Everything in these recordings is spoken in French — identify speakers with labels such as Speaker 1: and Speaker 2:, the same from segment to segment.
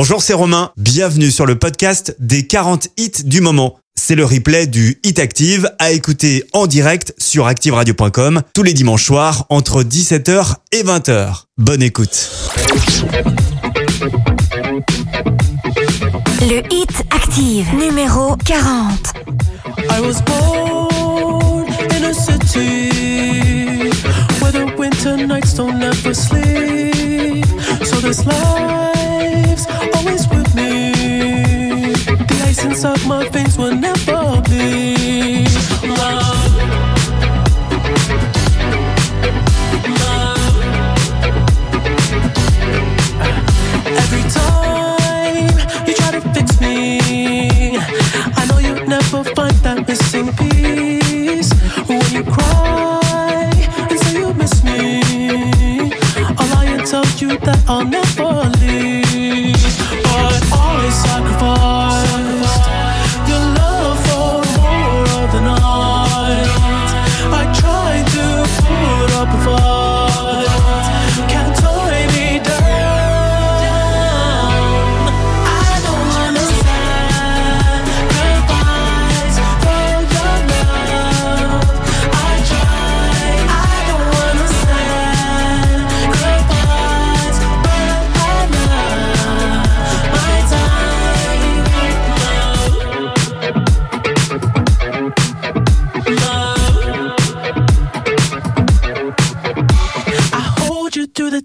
Speaker 1: Bonjour, c'est Romain. Bienvenue sur le podcast des 40 hits du moment. C'est le replay du Hit Active à écouter en direct sur activeradio.com tous les dimanches soirs entre 17h et 20h. Bonne écoute.
Speaker 2: Le Hit Active numéro 40.
Speaker 3: I was born in a city where the winter nights don't ever sleep. So this life's always with me. The ice inside my veins will never bleed. Love. Every time you try to fix me, I know you'll never find that missing piece. When you cry and say you miss me, I'll you that I'll never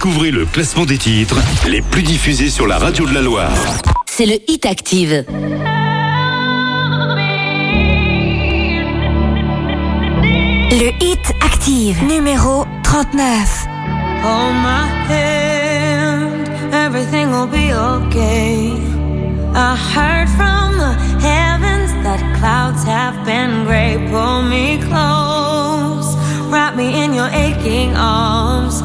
Speaker 4: Découvrez le classement des titres les plus diffusés sur la radio de la Loire.
Speaker 2: c'est le Hit Active. Le Hit Active numéro 39.
Speaker 5: Hold my hand, everything will be okay. I heard from the heavens that clouds have been gray. Pull me close, wrap me in your aching arms.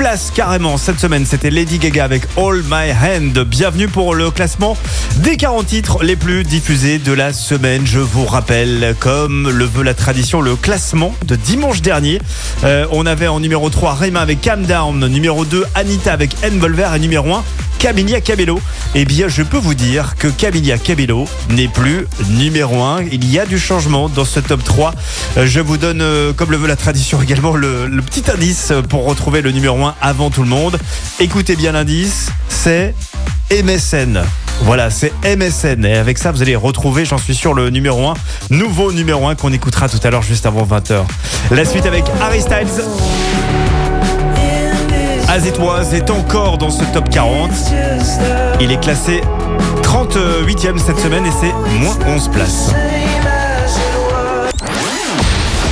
Speaker 1: Places carrément cette semaine. C'était Lady Gaga avec All My Hand. Bienvenue pour le classement des 40 titres les plus diffusés de la semaine. Je vous rappelle, comme le veut la tradition, le classement de dimanche dernier. Euh, on avait en numéro 3 Rayma avec Calm Down, numéro 2 Anita avec Envolver et numéro 1 Camilla Cabello. Eh bien, je peux vous dire que Camilla Cabello n'est plus numéro 1. Il y a du changement dans ce top 3. Euh, Je vous donne, euh, comme le veut la tradition également, le, le petit indice pour retrouver le numéro 1 avant tout le monde. Écoutez bien l'indice, c'est MSN. Voilà, c'est MSN. Et avec ça, vous allez retrouver, j'en suis sûr, le numéro 1, nouveau numéro 1 qu'on écoutera tout à l'heure juste avant 20h. La suite avec Harry Styles. As It Was est encore dans ce top 40. Il est classé 38e cette semaine et c'est moins 11 places.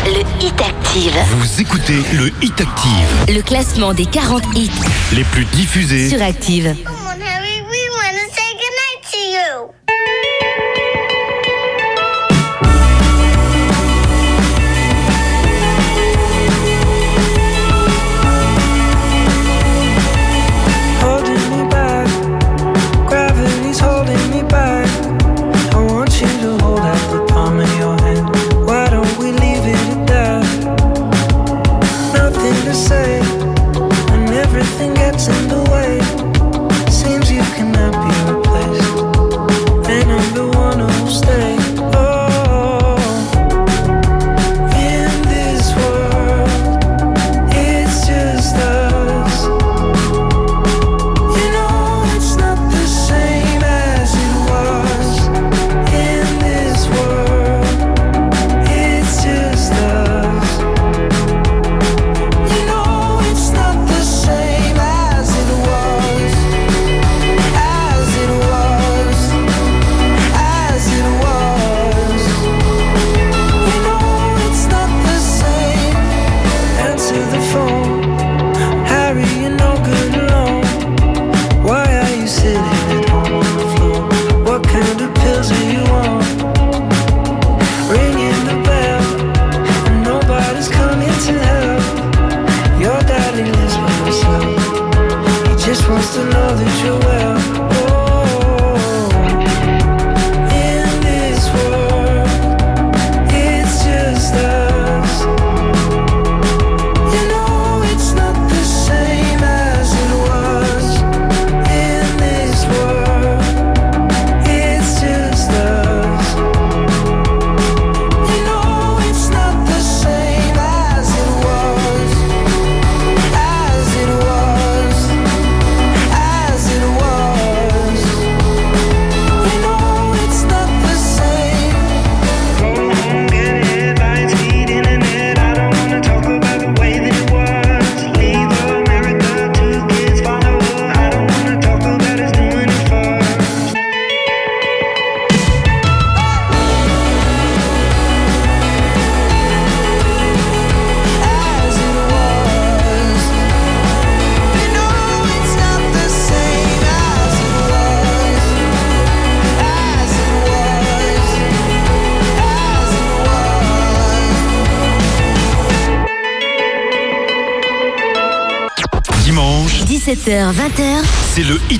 Speaker 6: Le Hit Active.
Speaker 7: Vous écoutez le Hit Active,
Speaker 6: Le classement des 40 hits
Speaker 7: les plus diffusés.
Speaker 6: sur Active.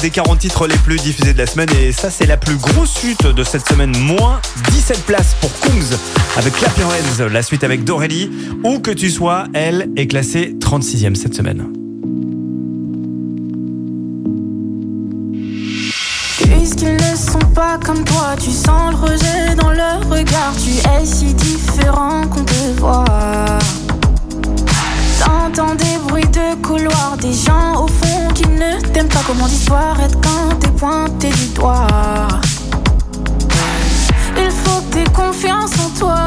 Speaker 1: des 40 titres les plus diffusés de la semaine et ça c'est la plus grosse chute de cette semaine, moins 17 places pour Kungs avec Clap la suite avec Dorélie. Où que tu sois, elle est classée 36e cette semaine.
Speaker 8: Puisqu'ils ne sont pas comme toi, tu sens le rejet dans leur regard, tu es si différent qu'on te voit. J'entends des bruits de couloir, des gens au fond qui ne t'aiment pas comme mon histoire être quand t'es pointé du doigt? Il faut que t'aies confiance en toi.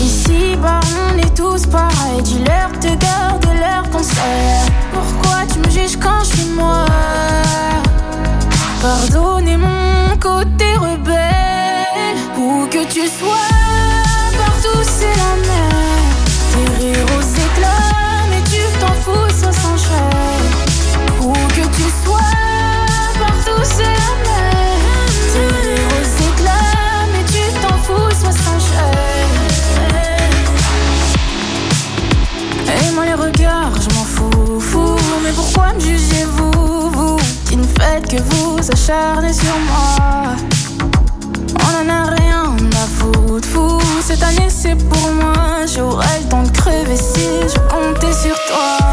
Speaker 8: Ici, bah, on est tous pareils. Dis-leur de garder leur conseil. Pourquoi tu me juges quand je suis moi? Pardonnez mon côté rebelle, où que tu sois. que vous acharnez sur moi. On en a rien à foutre, vous Cette année c'est pour moi. J'aurais le temps de crever si je comptais sur toi.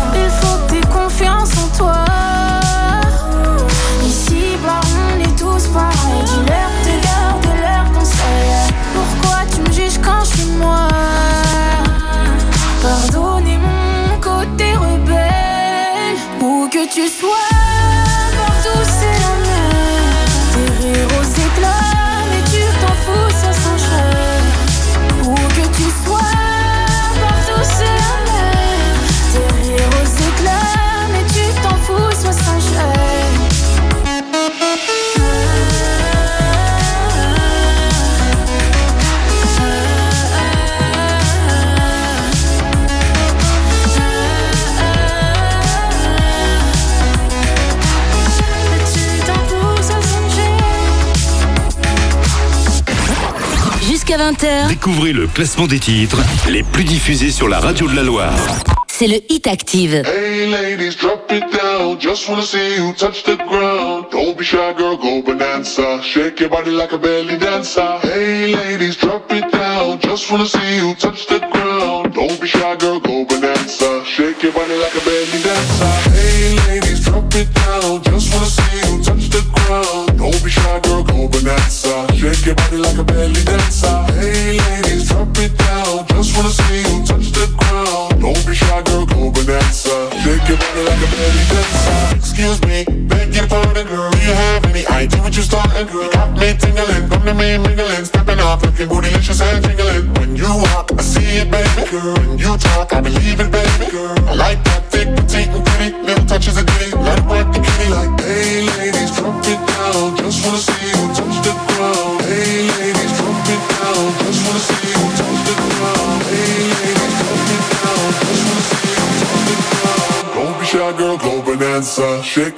Speaker 9: 20h.
Speaker 4: Découvrez le classement des titres les plus diffusés sur la radio de la Loire.
Speaker 9: C'est le Hit Active.
Speaker 10: Hey ladies, drop it down. Just wanna see you touch the ground. Don't be shy, girl, go bonanza. Shake your body like a belly dancer. Hey ladies, drop it down. Just wanna see you touch the ground. Don't be shy, girl, go bonanza. Shake your body like a belly dancer.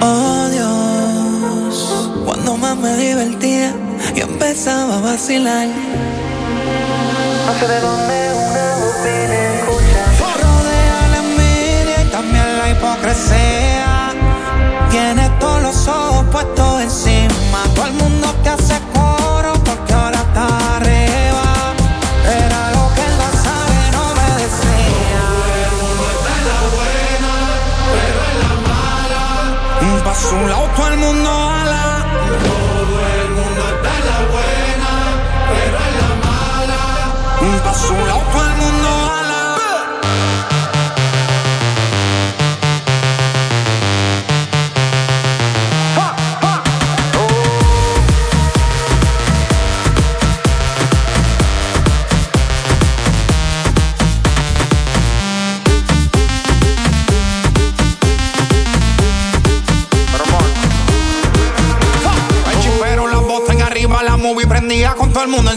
Speaker 11: Oh Dios, cuando más me divertía, y empezaba a vacilar. No sé de dónde una voz viene escucha. Rodea la envidia y también la hipocresía.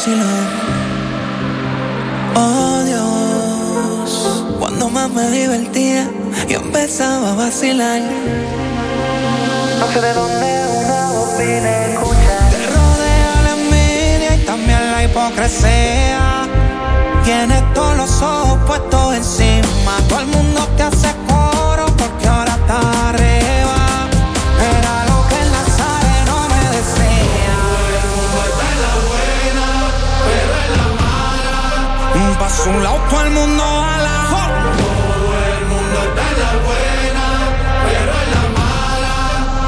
Speaker 11: vacilón. Oh Dios, cuando más me divertía, yo empezaba a vacilar.
Speaker 12: No sé de dónde una voz vine escuchar. Te rodea la envidia y también la hipocresía. Tienes todos los ojos puestos encima, todo el mundo te hace paso a un lado, todo el mundo a la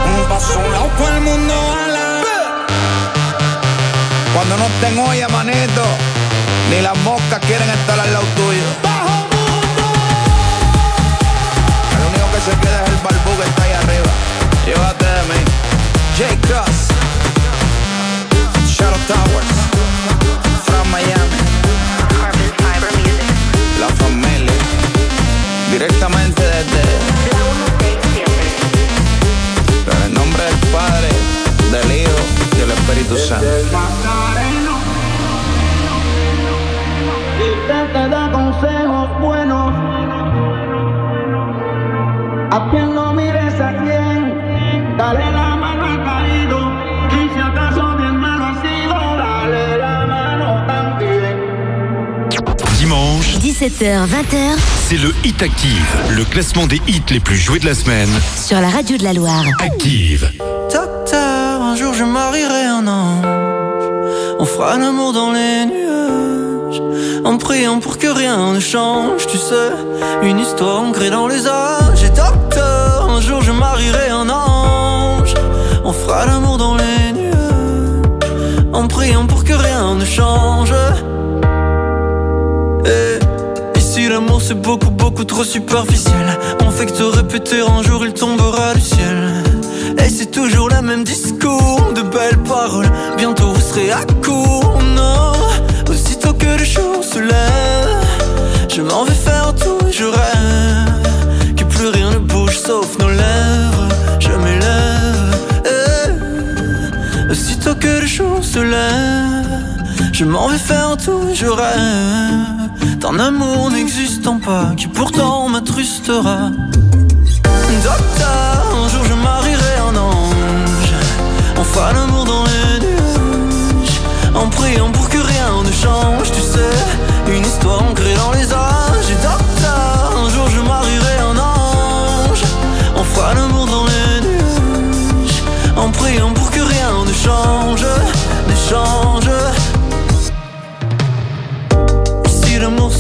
Speaker 12: Un paso a un lado, todo el mundo a la
Speaker 11: Cuando no estén olla, manito, ni las moscas quieren estar al lado tuyo. El único que se queda es el barbú que está ahí arriba. Llévate de mí. J. Cross. Shadow Towers. From Miami. Directamente desde. En el nombre del Padre, del Hijo y del Espíritu Santo.
Speaker 9: 17h, 20h
Speaker 4: c'est le Hit Active, le classement des hits les plus joués de la semaine.
Speaker 9: sur la radio de la Loire.
Speaker 4: Active.
Speaker 12: Docteur, un jour je marierai un ange. On fera l'amour dans les nuages. En priant pour que rien ne change, tu sais. Une histoire ancrée dans les âges. Et docteur, un jour je marierai un ange. On fera l'amour dans les nuages. En priant pour que rien ne change. L'amour c'est beaucoup beaucoup trop superficiel. On fait répéter un jour il tombera du ciel. Et c'est toujours le même discours De belles paroles. Bientôt vous serez à court Non. Aussitôt que le jour se lève Je m'en vais faire tout et je rêve Que plus rien ne bouge sauf nos lèvres Je m'élève. Eh. Aussitôt que le jour se lève je m'en vais faire tout et je rêve D'un amour n'existant pas Qui pourtant m'attrustera. Docteur, un jour je marierai un ange. Fera l'amour dans les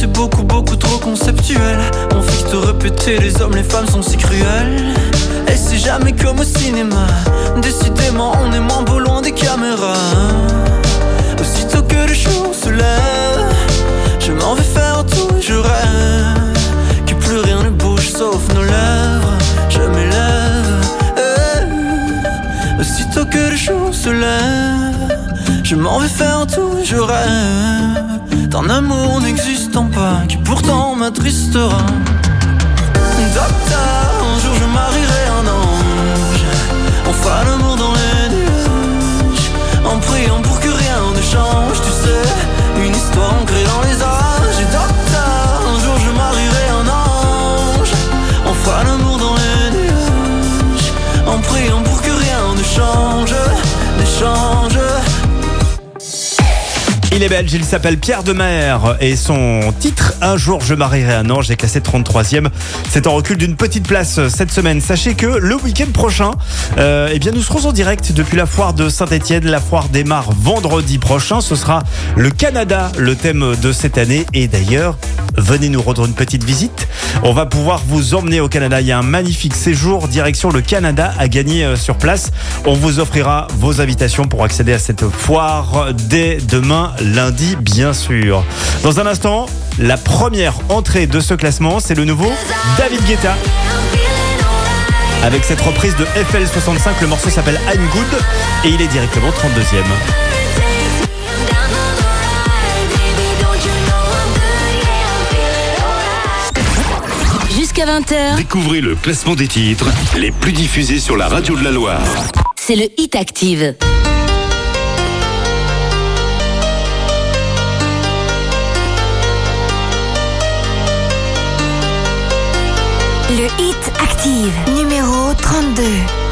Speaker 12: c'est beaucoup beaucoup trop conceptuel. On que te répéter les hommes les femmes sont si cruels. Et c'est jamais comme au cinéma. Décidément on est moins beau loin des caméras. Aussitôt que le jour se lève Je m'en vais faire tout et je rêve Que plus rien ne bouge sauf nos lèvres. Je m'élève. Eh. Aussitôt que le jour se lève Je m'en vais faire tout et je rêve D'un amour n'existant pas Qui pourtant m'attristera. Docteur, un jour je marierai un ange. On fera l'amour dans les nuages En priant pour que rien ne change Tu sais, une histoire ancrée dans les âges. Et docteur, un jour je marierai un ange. On fera l'amour dans les nuages En priant pour que rien ne change. Ne change
Speaker 1: Il est belge, il s'appelle Pierre Demer et son titre Un jour je marierai un ange est classé 33e. C'est en recul d'une petite place cette semaine. Sachez que le week-end prochain, euh, eh bien nous serons en direct depuis la foire de Saint-Etienne. La foire démarre vendredi prochain. Ce sera le Canada, le thème de cette année. Et d'ailleurs, venez nous rendre une petite visite. On va pouvoir vous emmener au Canada. Il y a un magnifique séjour direction le Canada à gagner euh, sur place. On vous offrira vos invitations pour accéder à cette foire dès demain lundi, bien sûr. Dans un instant, la première entrée de ce classement, c'est le nouveau David Guetta. Avec cette reprise de FL65, le morceau s'appelle I'm Good et il est directement 32e.
Speaker 9: Jusqu'à 20h,
Speaker 4: Découvrez le classement des titres les plus diffusés sur la radio de la Loire.
Speaker 9: c'est le Hit Active.
Speaker 2: Le hit active numéro 32.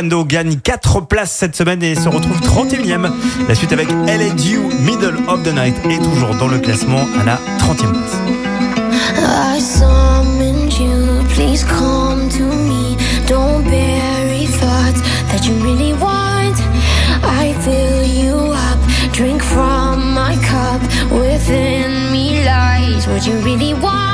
Speaker 13: Quando
Speaker 1: gagne 4 places cette semaine et se retrouve 31e. La suite avec LNU, Middle of the Night, est toujours dans le classement à la 30e place.
Speaker 14: Within me lies what you really want.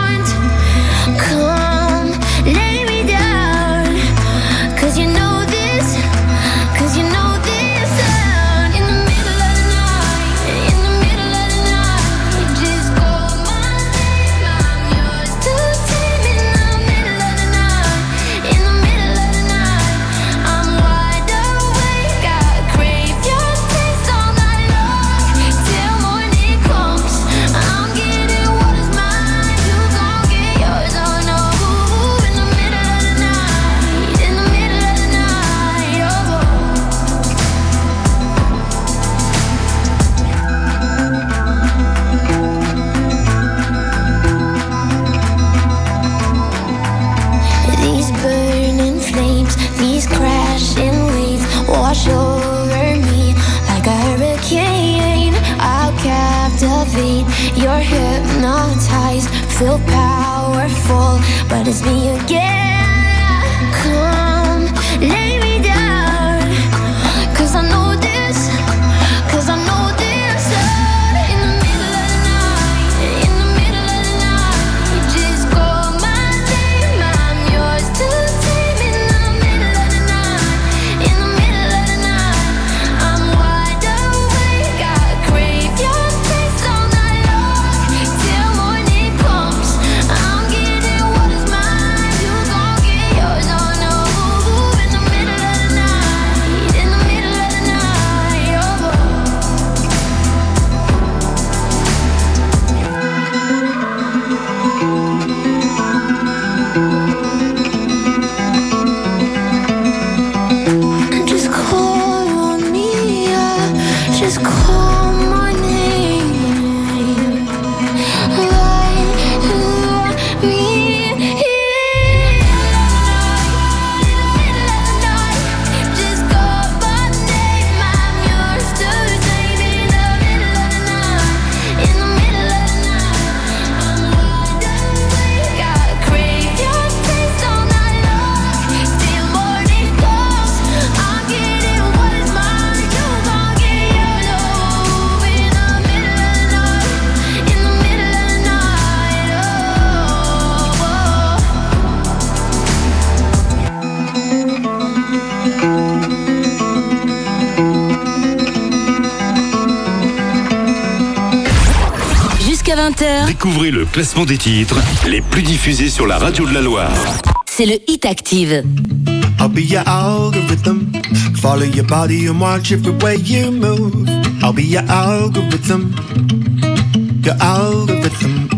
Speaker 4: Classement des titres les plus diffusés sur la radio de la Loire.
Speaker 9: c'est le Hit Active.
Speaker 15: I'll be your algorithm. Follow your body and watch every way you move. I'll be your algorithm. Your algorithm.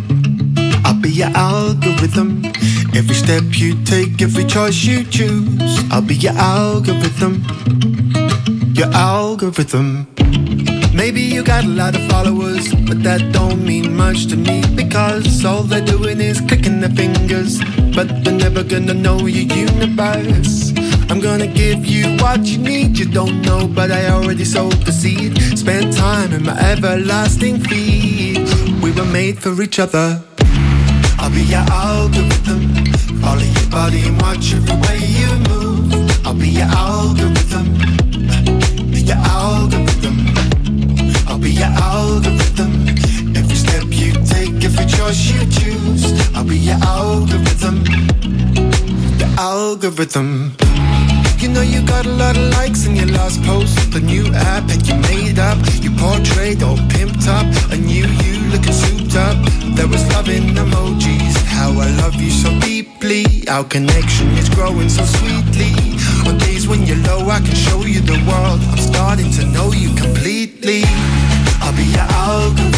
Speaker 15: I'll be your algorithm. Every step you take, every choice you choose. I'll be your algorithm. Your algorithm. Maybe you got a lot of followers, but that don't mean much to me because all they're doing is clicking their fingers, but they're never gonna know your universe. I'm gonna give you what you need, you don't know, but I already sowed the seed. Spend time in my everlasting feed. We were made for each other. I'll be your algorithm. Follow your body and watch every way you move. I'll be your algorithm. I'll be your algorithm. Every step you take, every choice you choose. I'll be your algorithm. The algorithm. You know you got a lot of likes in your last post. The new app that you made up. You portrayed all pimped up. A new you looking souped up. There was love in emojis. How I love you so deeply. Our connection is growing so sweetly. On days when you're low, I can show you the world. I'm starting to know you completely. I'll be your.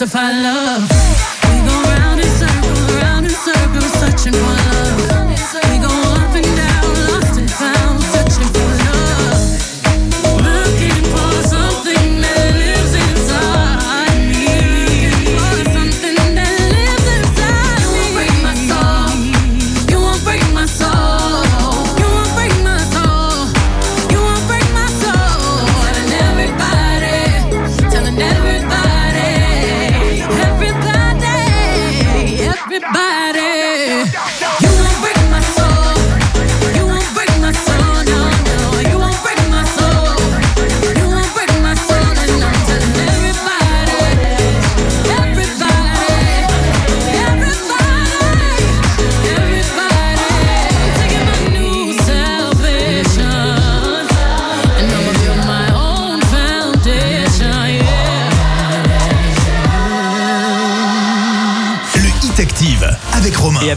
Speaker 16: justify love. We go round in circles, round in circles, searching for love.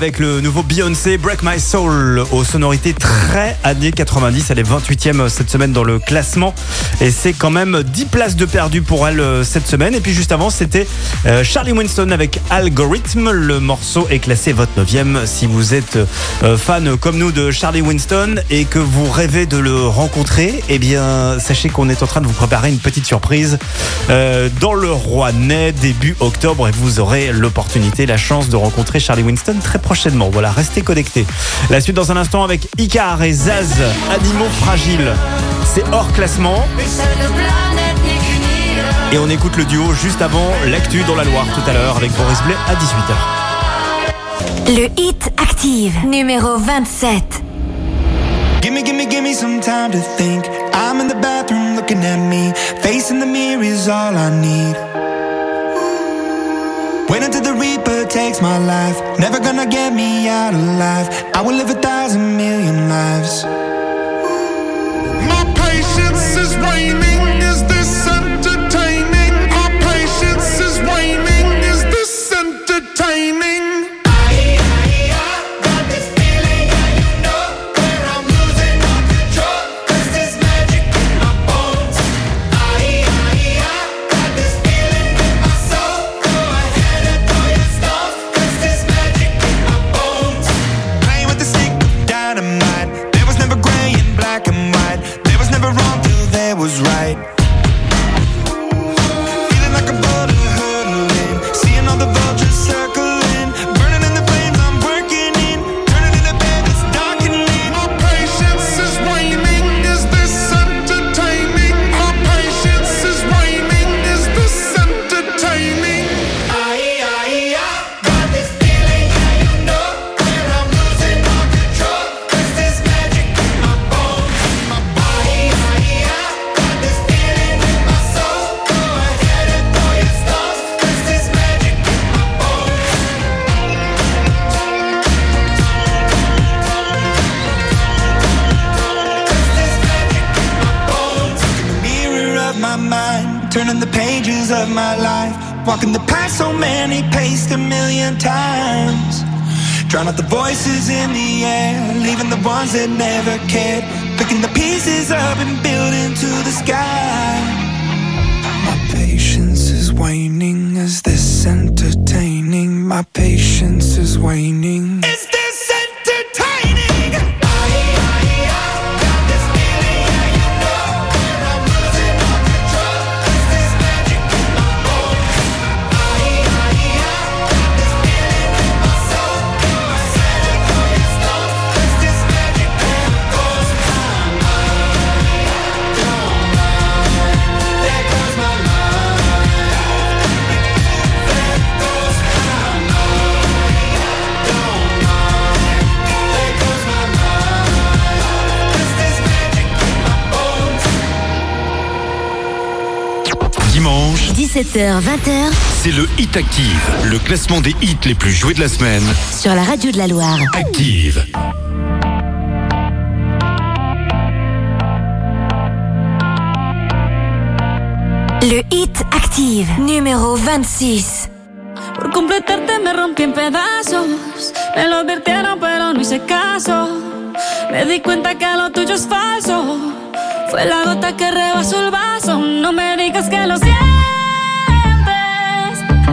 Speaker 1: avec le nouveau Beyoncé Break My Soul aux sonorités très années 90. Elle est 28e euh, cette semaine dans le classement et c'est quand même 10 places de perdu pour elle euh, cette semaine. Et puis juste avant, c'était euh, Charlie Winston avec Algorithm. Le morceau est classé 29e. Si vous êtes fan comme nous de Charlie Winston et que vous rêvez de le rencontrer, eh bien sachez qu'on est en train de vous préparer une petite surprise. Euh, dans le roi Rouennais début octobre et vous aurez l'opportunité, la chance de rencontrer Charlie Winston très prochainement. Voilà, restez connectés. La suite dans un instant avec Icar et Zaz, animaux fragiles. C'est hors classement. Et on écoute le duo juste avant l'actu dans la Loire tout à l'heure avec Boris Blais à 18h.
Speaker 17: Le hit active numéro 27.
Speaker 15: Gimme, gimme, gimme some time to think. I'm in the. Looking at me. face in the mirror is all I need. Wait until the Reaper
Speaker 18: takes my life. Never gonna get me out alive. I will live a thousand million lives.
Speaker 15: My patience is waning. Is this entertaining? My patience is waning. Is this entertaining?
Speaker 2: 18h, 20h.
Speaker 4: C'est le Hit Active, le classement des hits les plus joués de la semaine.
Speaker 2: Sur la radio de la Loire.
Speaker 4: Active.
Speaker 2: Le Hit Active, numéro 26.
Speaker 19: Por completarte me rompí en pedazos. Me lo advirtieron, pero no hice caso. Me di cuenta que lo tuyo es falso. Fue la gota que rebasó el vaso. No me digas que lo siento.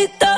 Speaker 19: Felicito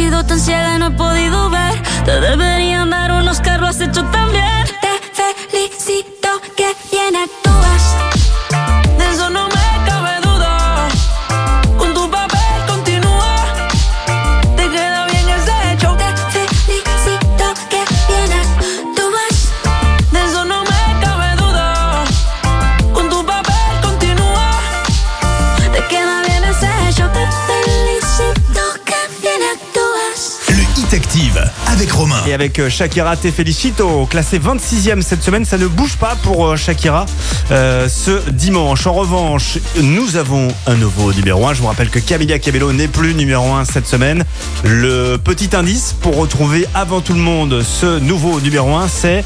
Speaker 19: sido tan ciega y no he podido ver. Te deberían
Speaker 1: Avec euh, Shakira Te Felicito, classé 26e cette semaine, ça ne bouge pas pour euh, Shakira euh, ce dimanche. En revanche, nous avons un nouveau numéro 1. Je vous rappelle que Camilla Cabello n'est plus numéro 1 cette semaine. Le petit indice pour retrouver avant tout le monde ce nouveau numéro 1, c'est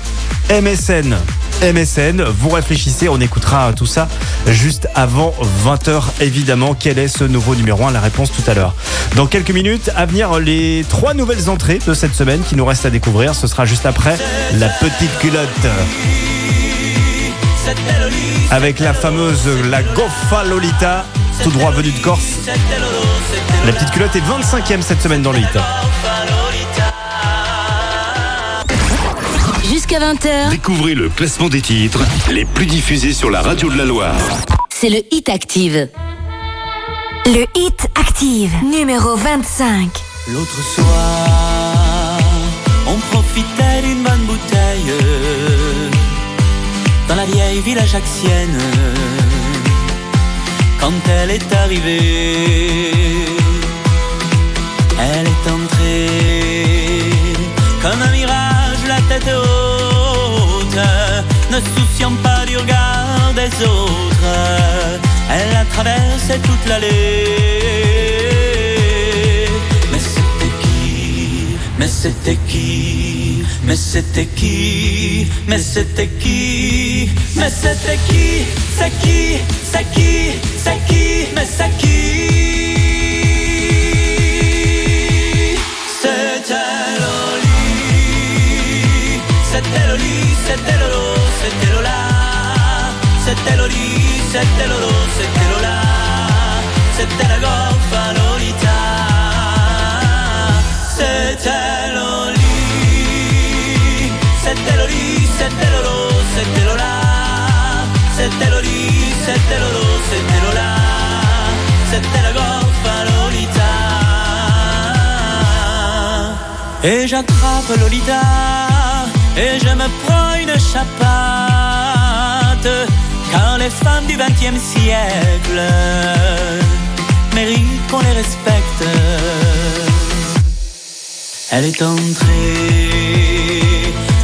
Speaker 1: MSN. MSN, vous réfléchissez, on écoutera tout ça juste avant 20h évidemment. Quel est ce nouveau numéro 1 La réponse tout à l'heure. Dans quelques minutes, à venir les trois nouvelles entrées de cette semaine qui nous restent à découvrir. Ce sera juste après la petite culotte. Avec la fameuse La Goffa Lolita, tout droit venue de Corse. La petite culotte est 25e cette semaine dans le hit.
Speaker 6: Jusqu'à 20h,
Speaker 7: Découvrez le classement des titres les plus diffusés sur la radio de la Loire.
Speaker 6: c'est le Hit Active. Le Hit Active, numéro 25.
Speaker 20: L'autre soir, on profitait d'une bonne bouteille dans la vieille ville ajaxienne. Quand elle est arrivée, elle est entrée comme un mirage, la tête haute, ne souciant pas du regard des autres. Elle a traversé toute l'allée. Mais c'était qui? Mais c'était qui? Mais c'était qui? Mais c'était qui? Mais c'était qui? C'est qui? C'est qui? C'est qui? Mais c'est qui? C'était Loli C'était Loli C'était Lolo C'était Lola C'était Loli C'était Lolo C'était Lola C'était la goffa Lolita. C'était Loli C'était Loli C'était Lolo C'était Lola C'était Loli C'était Lolo C'était Lola C'était la goffa Lolita. Et j'attrape Lolita Et je me prends une chapate Car les femmes du XXe siècle Méritent qu'on les respecte. Elle est entrée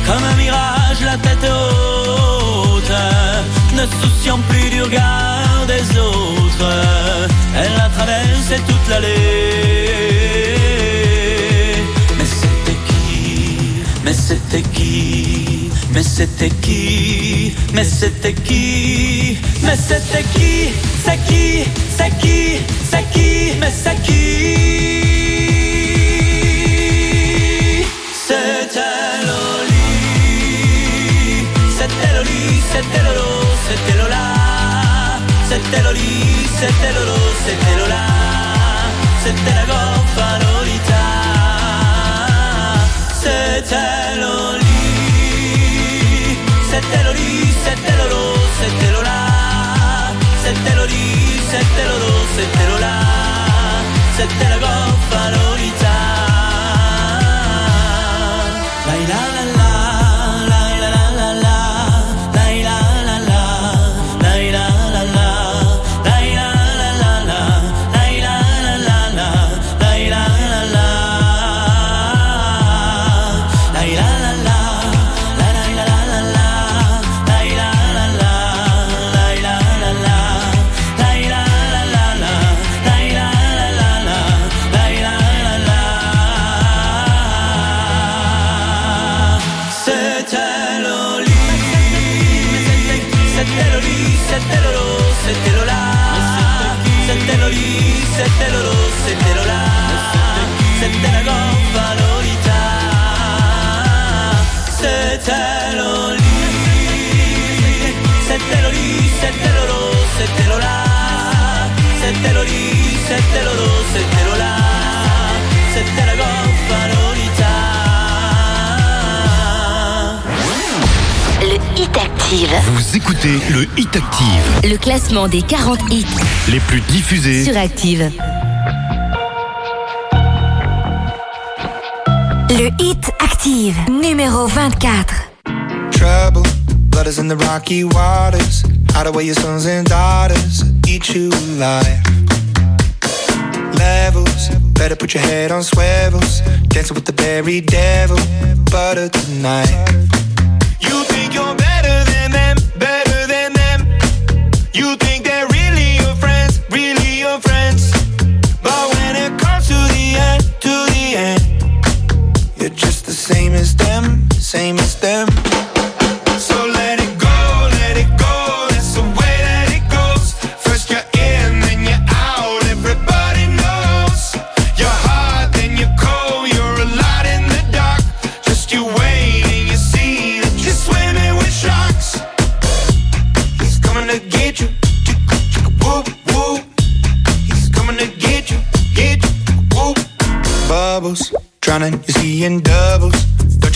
Speaker 20: Comme un mirage la tête haute Ne souciant plus du regard des autres qui Mais c'était qui Mais c'était qui C'est qui
Speaker 7: Vous écoutez le Hit Active.
Speaker 6: Le classement des 40 hits
Speaker 7: les plus diffusés
Speaker 6: sur Active. Le Hit Active, numéro 24.
Speaker 15: Trouble, blood is in the rocky waters. Hide away your sons and daughters, eat you alive. Levels, better put your head on swivels. Dancing with the very devil, butter tonight.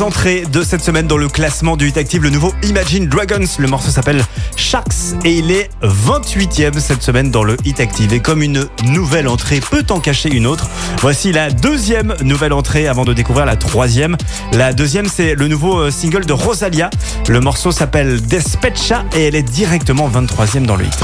Speaker 21: entrées de cette semaine dans le classement du Hit Active, le nouveau Imagine Dragons. Le morceau s'appelle Sharks et il est 28e cette semaine dans le Hit Active. Et comme une nouvelle entrée peut en cacher une autre, voici la deuxième nouvelle entrée avant de découvrir la troisième. La deuxième, c'est le nouveau euh, single de Rosalia. Le morceau s'appelle Despecha et elle est directement 23e dans le Hit.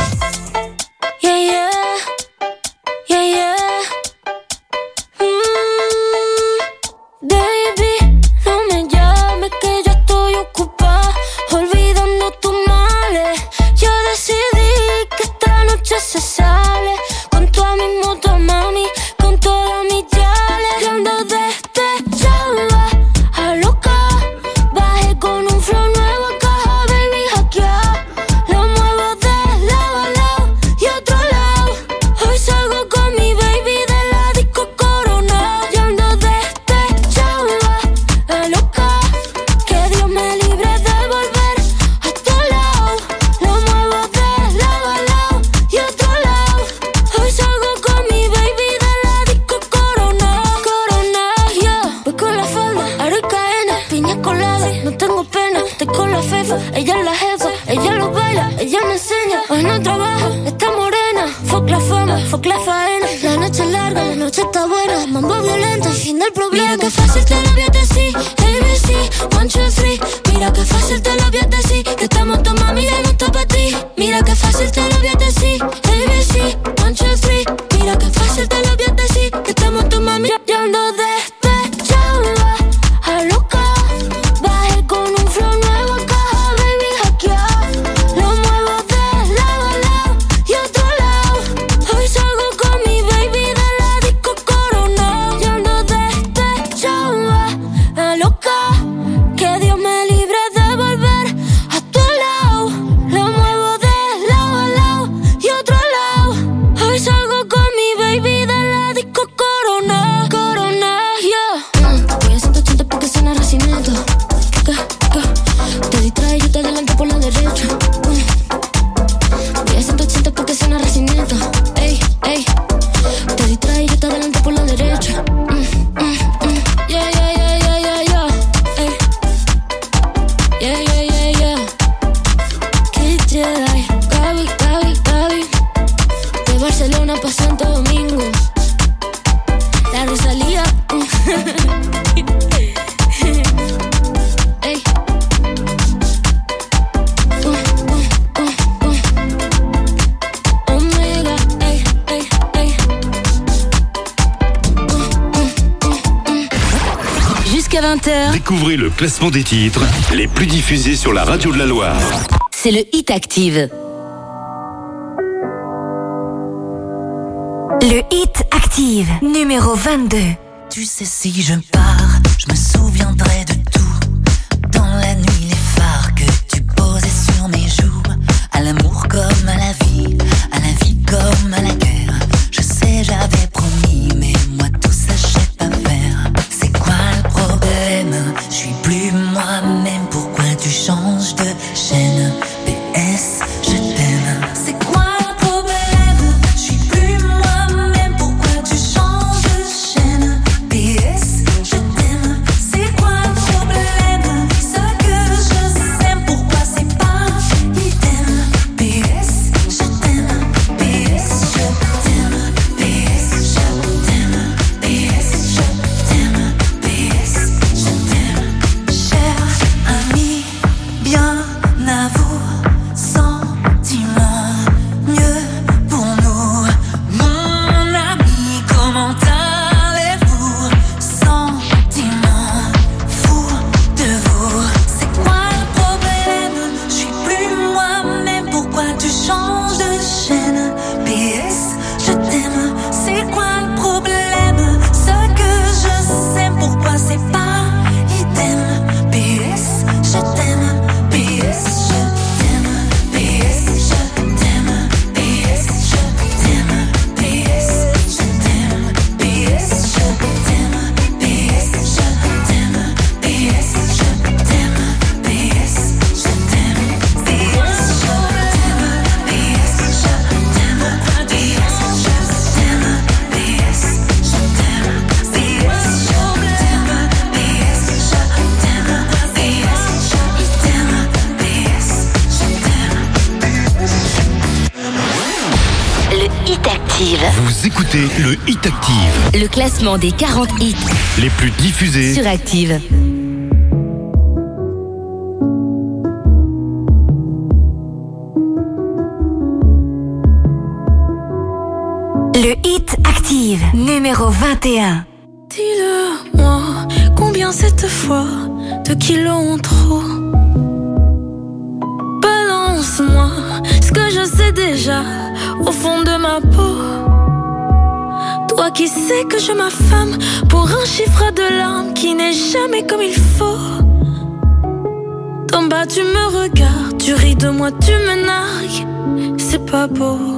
Speaker 4: classement des titres les plus diffusés sur la radio de la Loire.
Speaker 9: C'est le Hit Active.
Speaker 2: Le Hit Active, numéro 22.
Speaker 22: Tu sais si je pars
Speaker 9: des 40 hits
Speaker 4: les plus diffusés
Speaker 9: sur Active.
Speaker 2: Le hit Active, numéro 21.
Speaker 8: Dis-le-moi, combien cette fois de kilos en trop? Qui sais que je m'affame pour un chiffre de larmes qui n'est jamais comme il faut. T'en bas, tu me regardes, tu ris de moi, tu me nargues. C'est pas beau.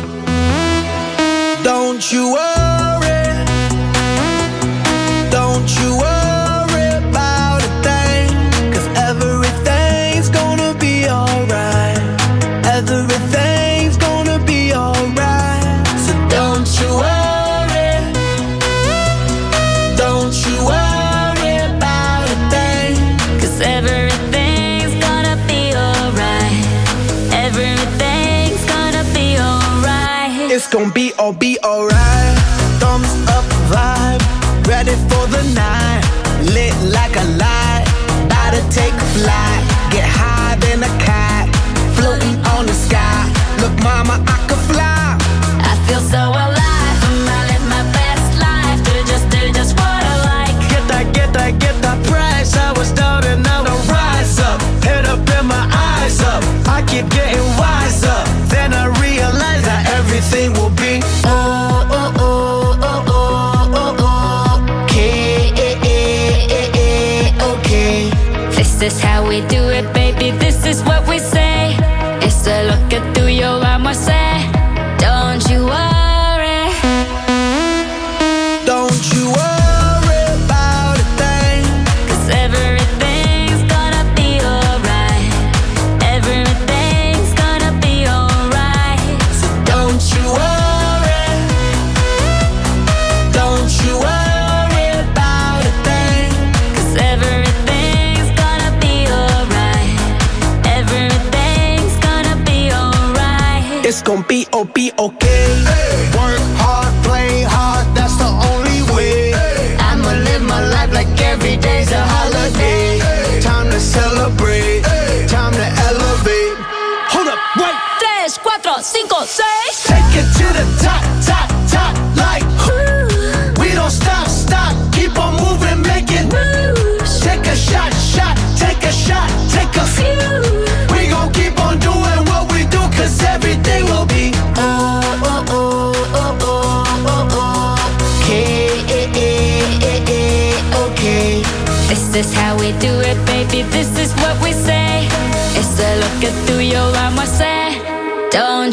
Speaker 9: All be alright. Thumbs up vibe, ready for the night. Lit like a light, about to take flight.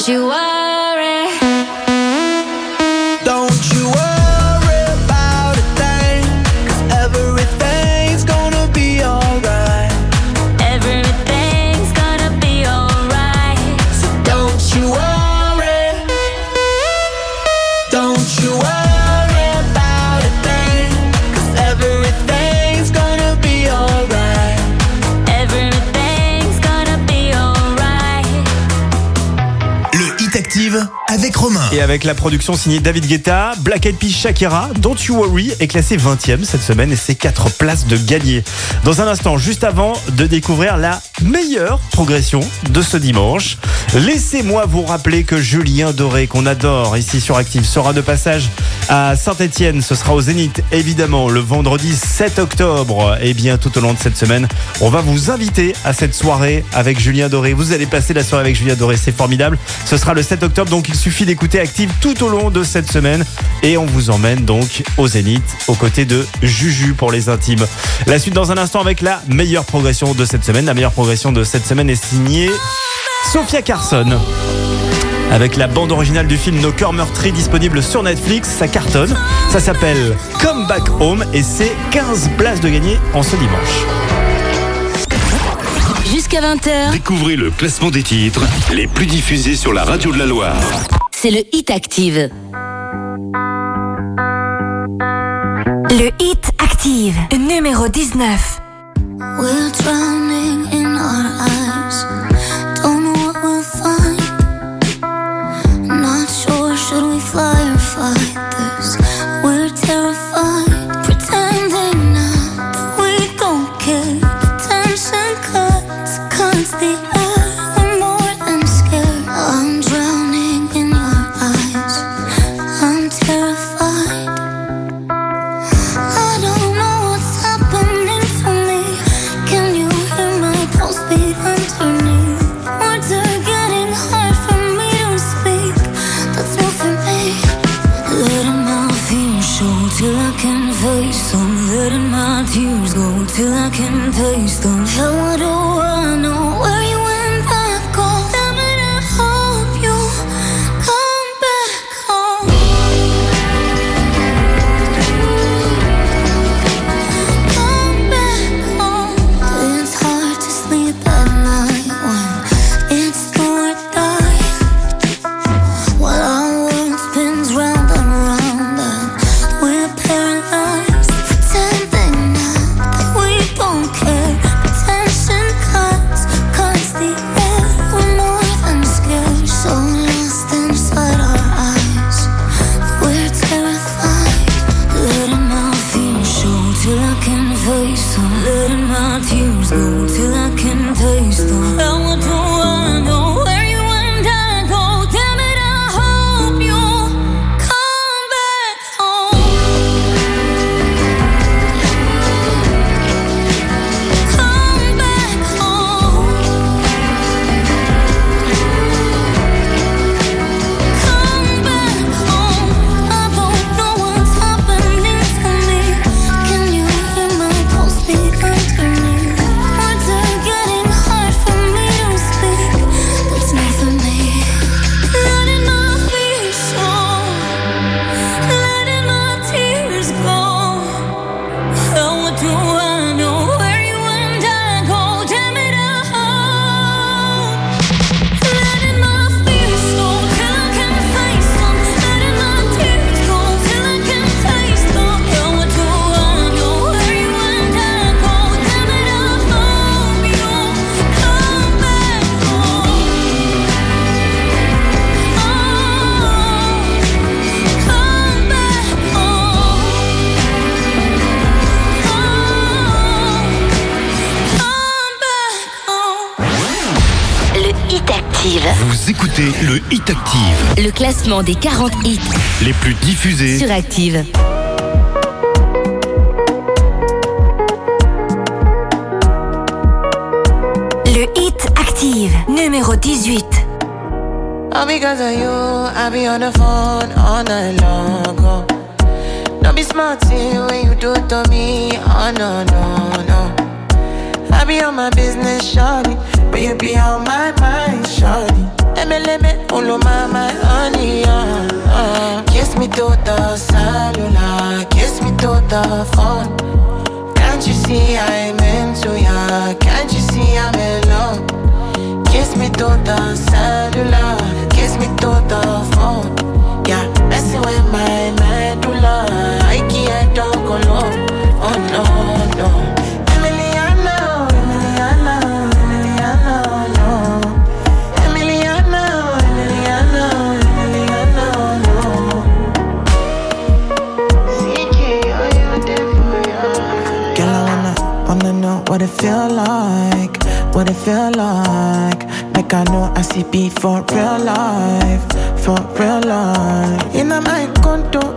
Speaker 16: You worry.
Speaker 23: Avec
Speaker 1: la production signée David Guetta, Black Eyed Peas Shakira, Don't You Worry est classé 20e cette semaine et c'est 4 places de gagné. Dans un instant, juste avant de découvrir la meilleure progression de ce dimanche, laissez-moi vous rappeler que Julien Doré, qu'on adore ici sur Active, sera de passage à Saint-Etienne. Ce sera au Zénith, évidemment, le vendredi 7 octobre. Et bien, tout au long de cette semaine, on va vous inviter à cette soirée avec Julien Doré. Vous allez passer la soirée avec Julien Doré, c'est formidable. Ce sera le 7 octobre, donc il suffit d'écouter Active tout au long de cette semaine. Et on vous emmène donc au Zénith, aux côtés de Juju pour les intimes. La suite dans un instant avec la meilleure progression de cette semaine. La meilleure progression de cette semaine est signée Sophia Carson. Avec la bande originale du film Nos cœurs meurtris disponible sur Netflix, ça cartonne. Ça s'appelle Come Back Home et c'est 15 places de gagner en ce dimanche.
Speaker 24: Jusqu'à 20h,
Speaker 4: Découvrez le classement des titres les plus diffusés sur la radio de la Loire.
Speaker 24: c'est le Hit Active.
Speaker 2: Le Hit Active, numéro 19.
Speaker 14: We're drowning in our I can taste
Speaker 9: le Hit Active,
Speaker 4: Le
Speaker 9: classement des 40 hits
Speaker 4: les plus diffusés.
Speaker 9: sur Active.
Speaker 2: Le Hit Active, numéro 18.
Speaker 25: All because of you, I be on the phone all night long. Oh. Don't be smart when you do it to me. Oh no, no, no. I be on my business, shawty. But you be on my mind, shawty. MLM, all my, honey, uh, uh. Kiss me to the cellular, kiss me to the phone. Can't you see I'm into ya? Can't you see I'm in love? Kiss me to the cellular, kiss me to the phone. Yeah, messing with my medulla. I can't alone. Oh no, no.
Speaker 26: What it feel like, what it feel like. Like I know I see beat for real life, for real life. In my condo,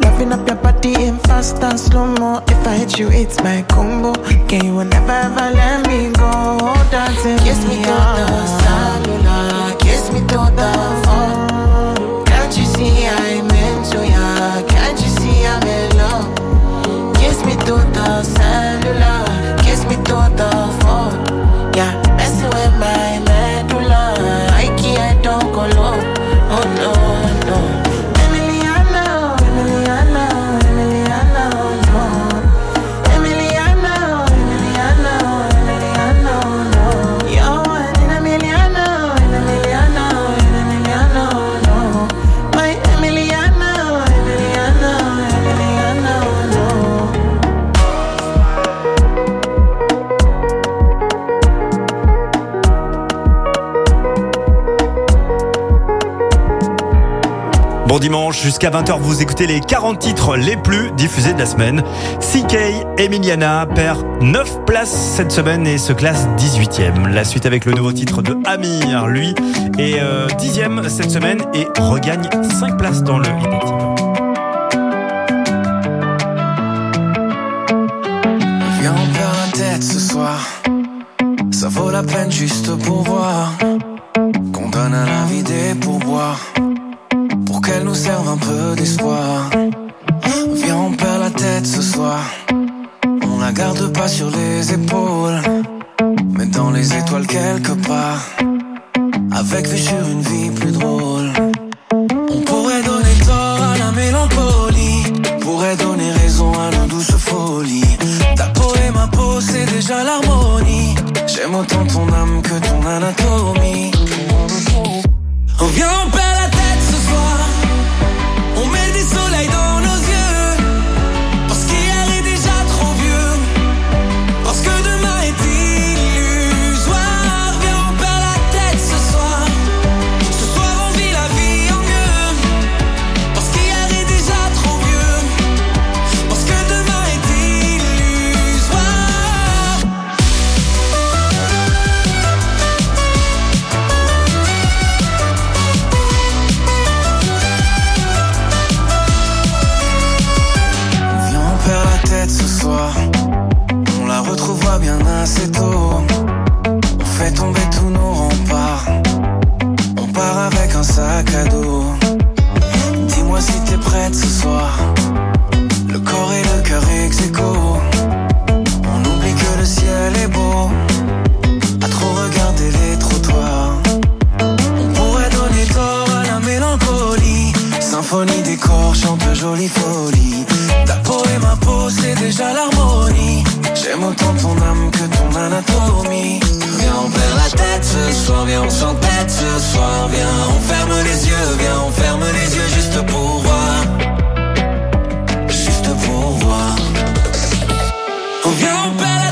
Speaker 26: loving up your body in fast and slow mo. If I hit you, it's my combo. Can you will never ever let me go? Dancing
Speaker 25: Kiss me to the cellular, kiss me to the phone.
Speaker 1: Dimanche, jusqu'à 20h, vous écoutez les 40 titres les plus diffusés de la semaine. CK Emiliana perd 9 places cette semaine et se classe 18e. La suite avec le nouveau titre de Amir, lui, est euh, 10e cette semaine et regagne 5 places dans le hit
Speaker 12: better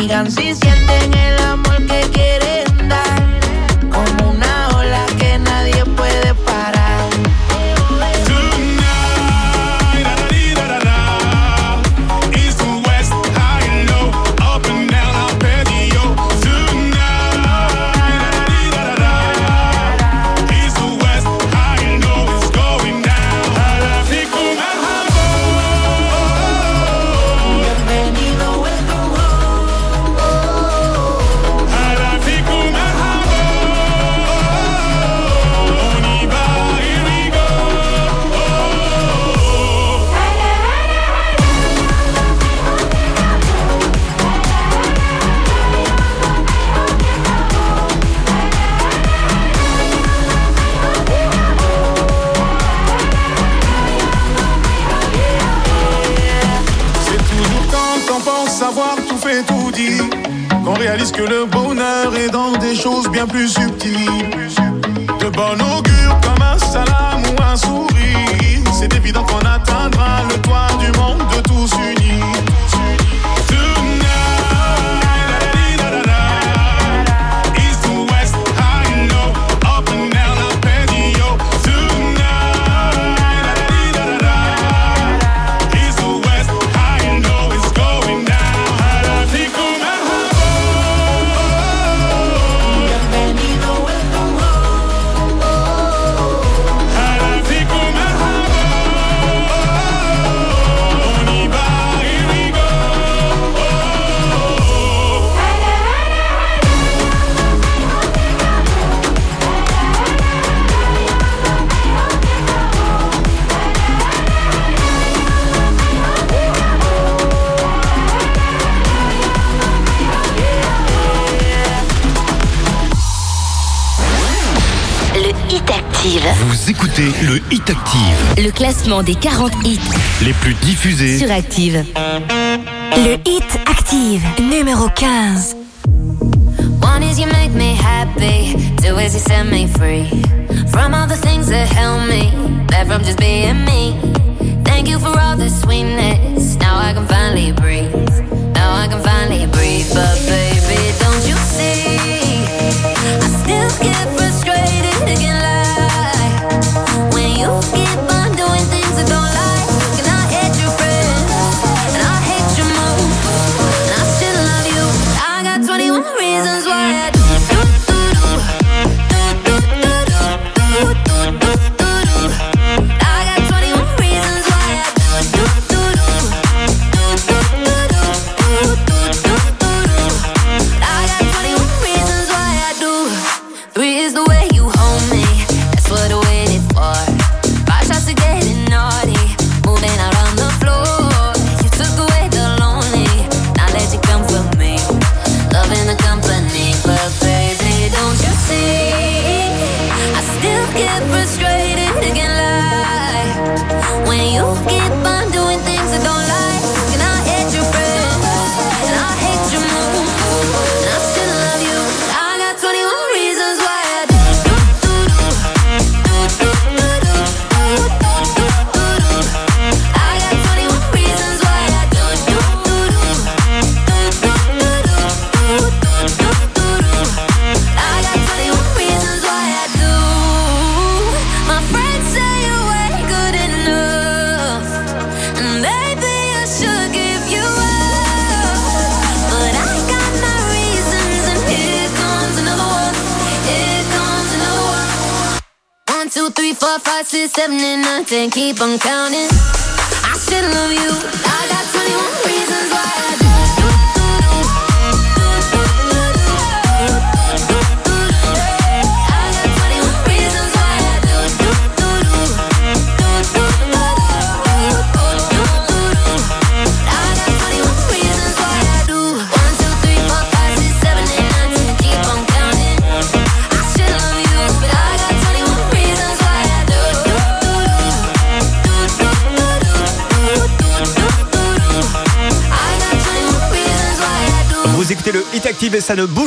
Speaker 26: miran si sienten el
Speaker 27: le bonheur est dans des choses bien plus subtiles. Le
Speaker 2: Hit Active.
Speaker 4: Le
Speaker 2: classement des 40 hits
Speaker 4: Les plus diffusés.
Speaker 2: sur Active. Le Hit Active, numéro 15.
Speaker 5: One is you make me happy, two is you set me free from all the things that held me back from just being me. Thank you for all the sweetness. Now I can finally breathe. Now I can finally breathe. But baby, don't you see? I still get frustrated again.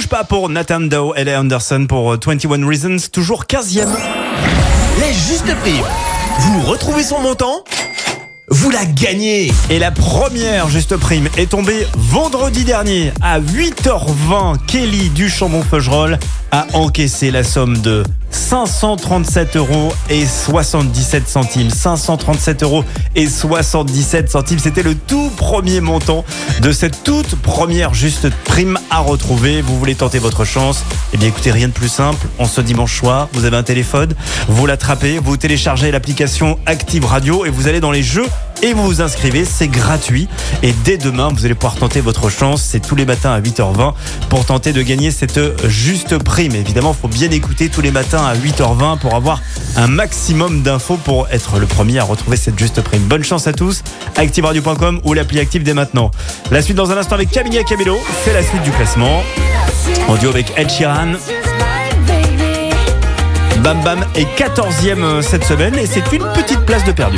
Speaker 1: Bouge pas pour Nathan et Lee Anderson pour euh, 21 Reasons, toujours 15e.
Speaker 16: Les justes prix. Vous retrouvez son montant? Vous la gagnez
Speaker 1: Et la première juste prime est tombée vendredi dernier à 8h20. Kelly du Chambon-Feugerolles a encaissé la somme de 537 euros et 77 centimes. 537 euros et 77 centimes. C'était le tout premier montant de cette toute première juste prime à retrouver. Vous voulez tenter votre chance? Eh bien écoutez, rien de plus simple. En ce dimanche soir, vous avez un téléphone, vous l'attrapez, vous téléchargez l'application Active Radio et vous allez dans les jeux et vous vous inscrivez, c'est gratuit. Et dès demain, vous allez pouvoir tenter votre chance. C'est tous les matins à 8h20 pour tenter de gagner cette juste prime. Évidemment, il faut bien écouter tous les matins à 8h20 pour avoir un maximum d'infos pour être le premier à retrouver cette juste prime. Bonne chance à tous. ActiveRadio.com ou l'appli Active dès maintenant. La suite dans un instant avec Camilla Cabello. C'est la suite du classement. En duo avec Ed Sheeran. Bam Bam est 14e cette semaine et c'est une petite place de perdu.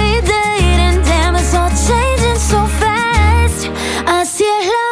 Speaker 14: I see la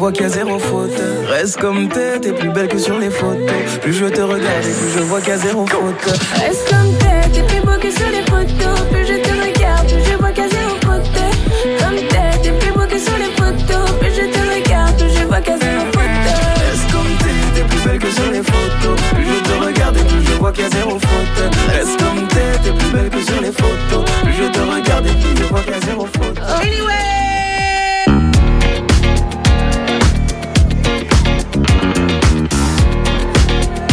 Speaker 28: vois qu'il y a zéro faute. Reste comme t'es, t'es plus belle que sur les photos. Plus je te regarde et plus je vois qu'il y a zéro faute. Reste comme t'es, t'es plus beau que sur les photos. Plus je te regarde, plus je vois qu'il y a zéro faute.
Speaker 8: Comme t'es, t'es plus beau que sur les photos. Plus je te regarde, plus je vois qu'il y a zéro faute.
Speaker 28: Reste comme t'es, t'es plus belle que sur les photos. Plus je te regarde et plus je vois qu'il y a zéro faute. Reste comme t'es, t'es plus belle que sur les photos. Plus je te regarde et plus je vois qu'il y a zéro faute. Anyway.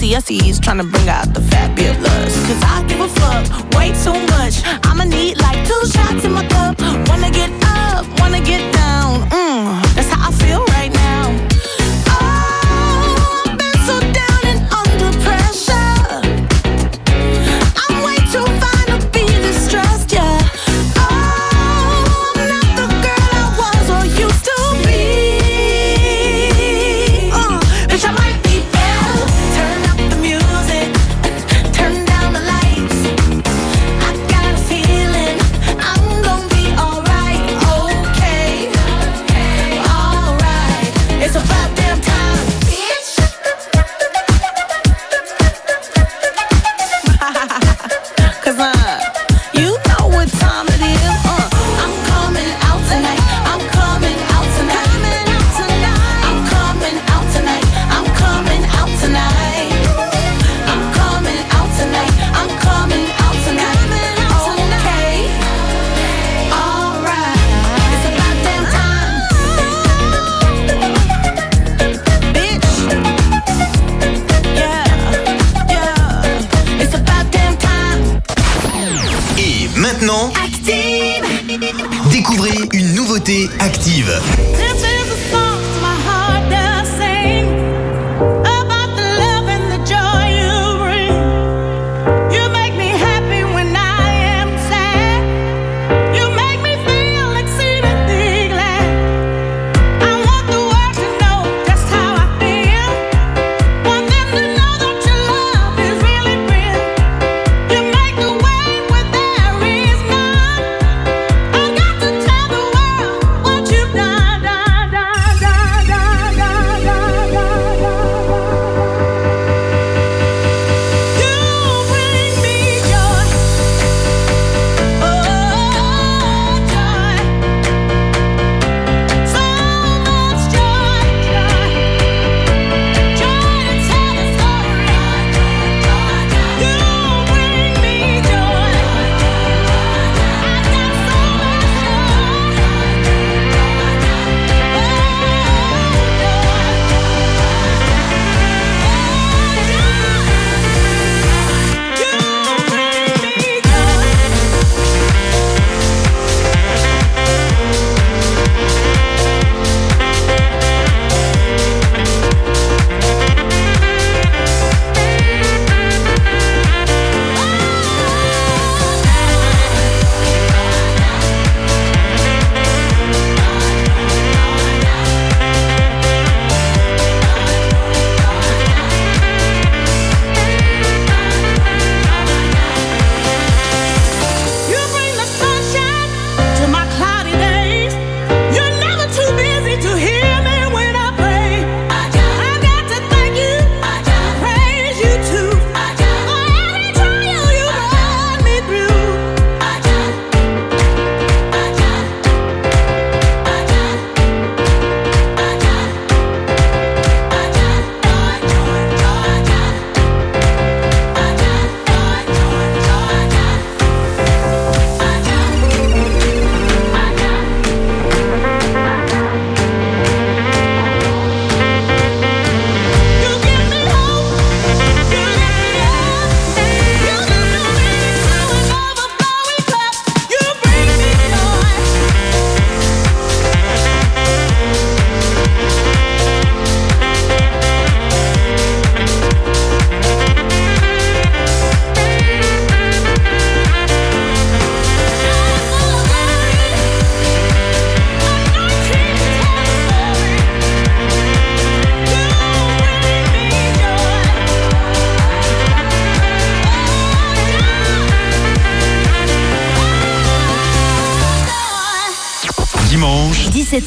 Speaker 26: GCSEs trying to bring out the fabulous. Cause I give a fuck way too much.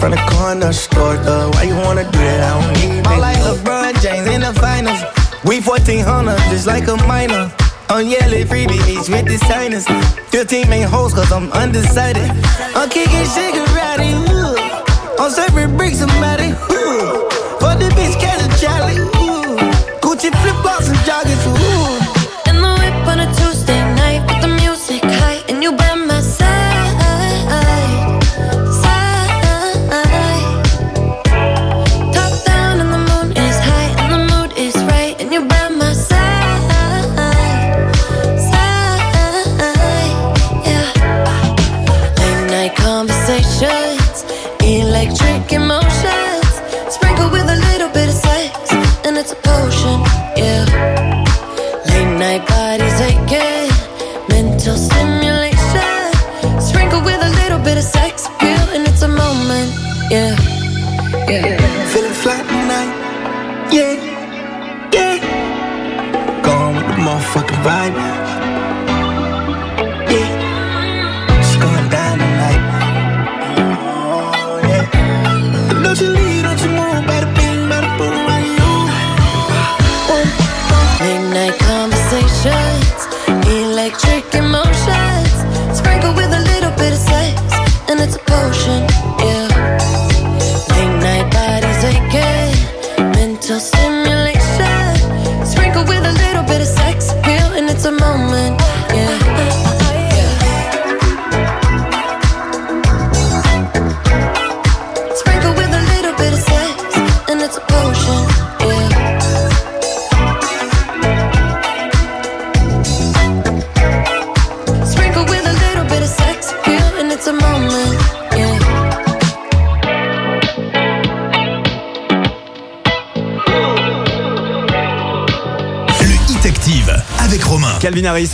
Speaker 29: from the corner store. Uh, why you wanna do that? I don't need
Speaker 15: I'm like LeBron James in the finals. We 1400, just like a minor. I'm yelling free beach with the signers. 15 main hoes, cause I'm undecided. I'm kicking shigarati, ooh. I'm serving bricks, somebody, ooh. For the bitch, catch a Charlie, ooh. Gucci flip flops and joggers, ooh.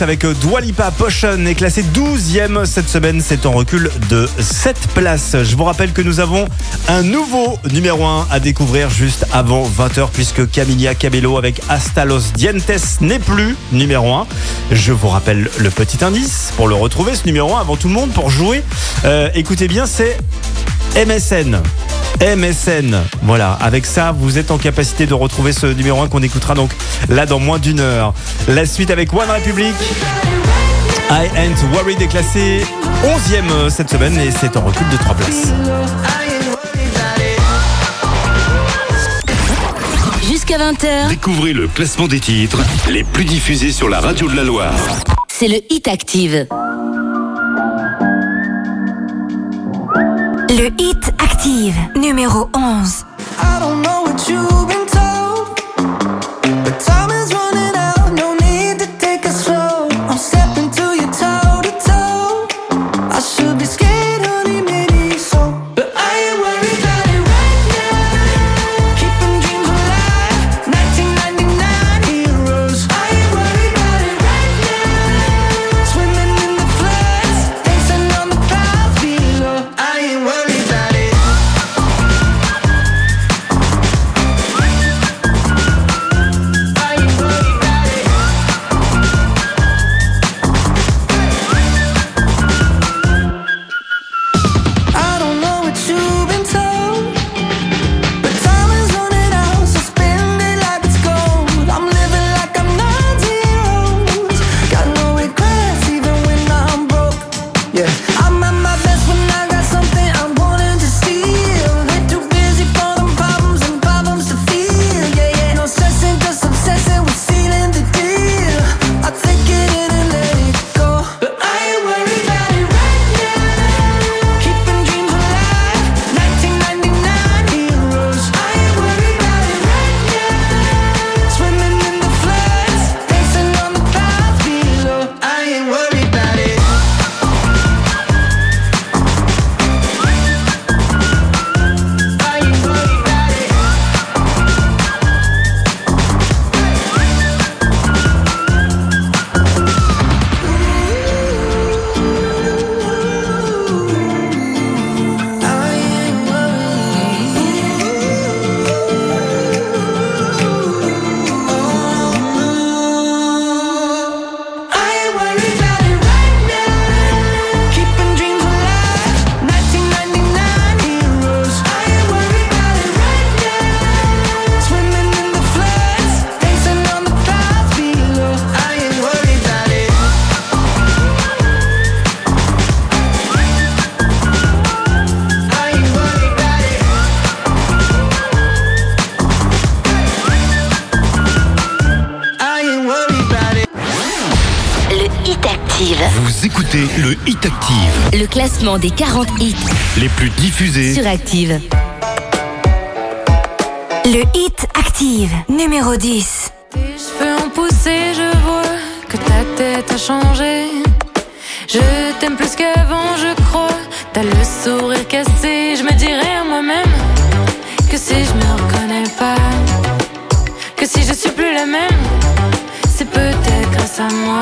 Speaker 1: Avec euh, Dua Lipa Potion est classé 12e cette semaine. C'est en recul de 7 places. Je vous rappelle que nous avons un nouveau numéro 1 à découvrir juste avant 20h puisque Camilla Cabello avec Hasta los Dientes n'est plus numéro 1. Je vous rappelle le petit indice pour le retrouver ce numéro 1 avant tout le monde pour jouer. Euh, écoutez bien, c'est MSN. MSN. Voilà, avec ça, vous êtes en capacité de retrouver ce numéro 1 qu'on écoutera donc là dans moins d'une heure. La suite avec One Republic. I Ain't Worried est classé 11e cette semaine et c'est en recul de 3 places.
Speaker 6: Jusqu'à 20h,
Speaker 7: Découvrez le classement des titres les plus diffusés sur la radio de la Loire.
Speaker 6: c'est le Hit Active. Le Hit Numéro 11. Classement des 40 hits
Speaker 7: les plus diffusés.
Speaker 6: sur Active. Le Hit Active, numéro 10.
Speaker 8: Tes cheveux ont poussé, je vois que ta tête a changé. Je t'aime plus qu'avant, je crois. T'as le sourire cassé, je me dirais à moi-même que si je me reconnais pas, que si je suis plus la même, c'est peut-être grâce à moi.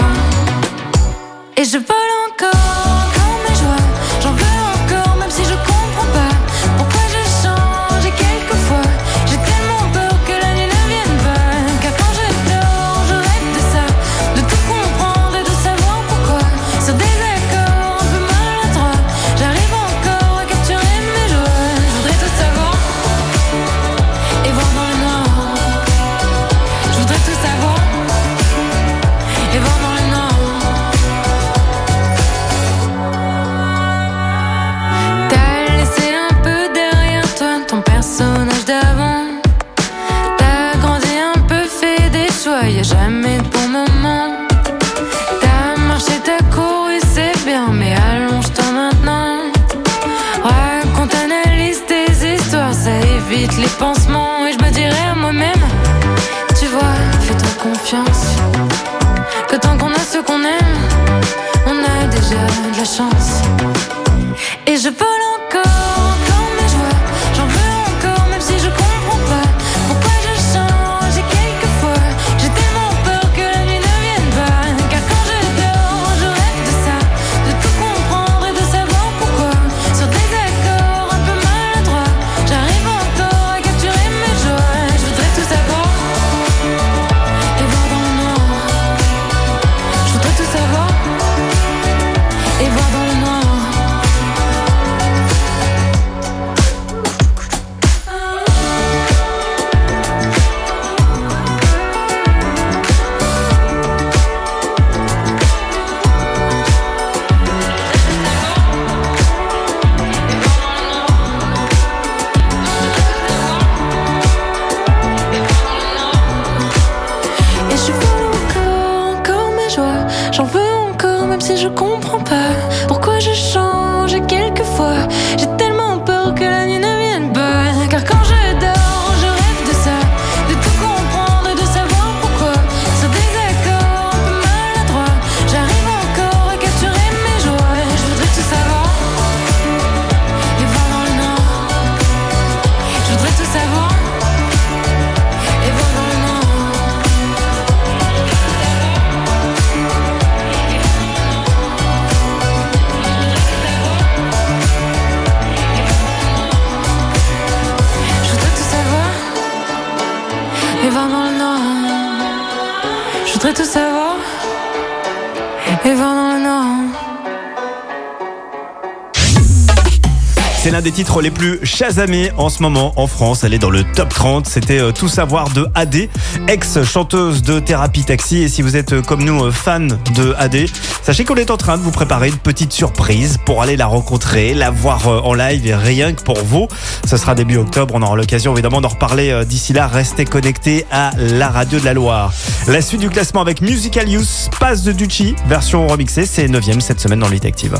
Speaker 1: des
Speaker 30: titres les plus chasamés en ce moment en France. Elle est dans le top 30. C'était euh, Tout savoir de AD, ex-chanteuse de Thérapie Taxi. Et si vous êtes euh, comme nous euh, fan de AD, sachez qu'on est en train de vous préparer une petite surprise pour aller la rencontrer, la voir en live et rien que pour vous. Ce sera début octobre. On aura l'occasion évidemment d'en reparler d'ici là. Restez connectés à la radio de la Loire. La suite du classement avec Musical Use, passe de Ducci, version remixée. C'est 9 cette semaine dans Lite Active.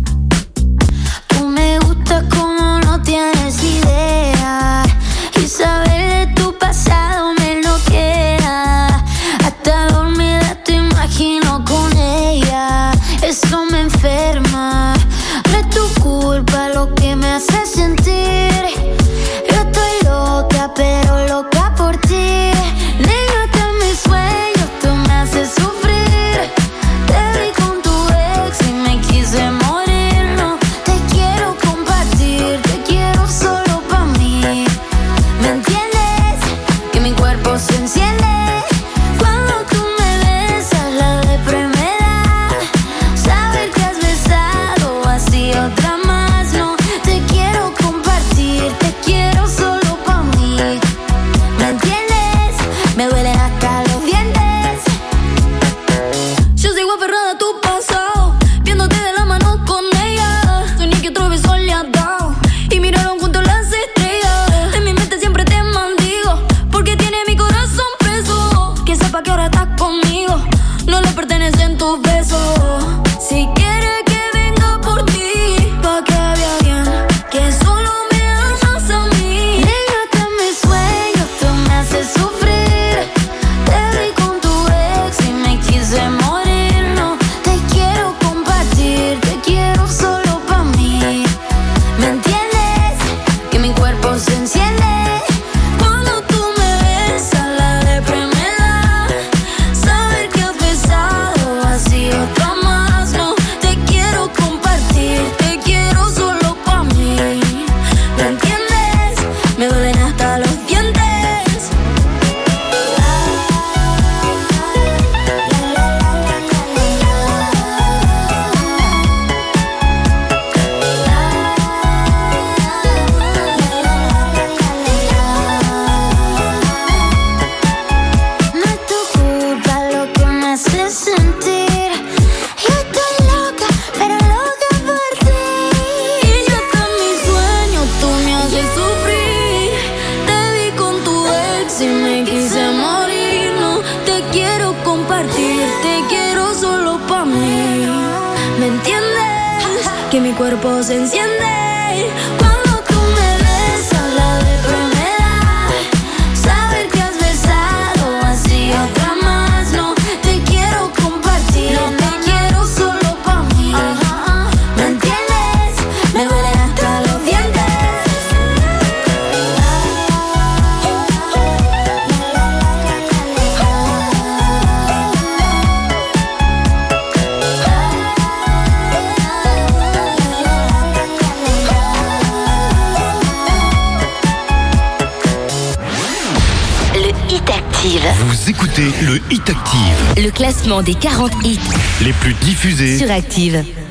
Speaker 2: Diffusés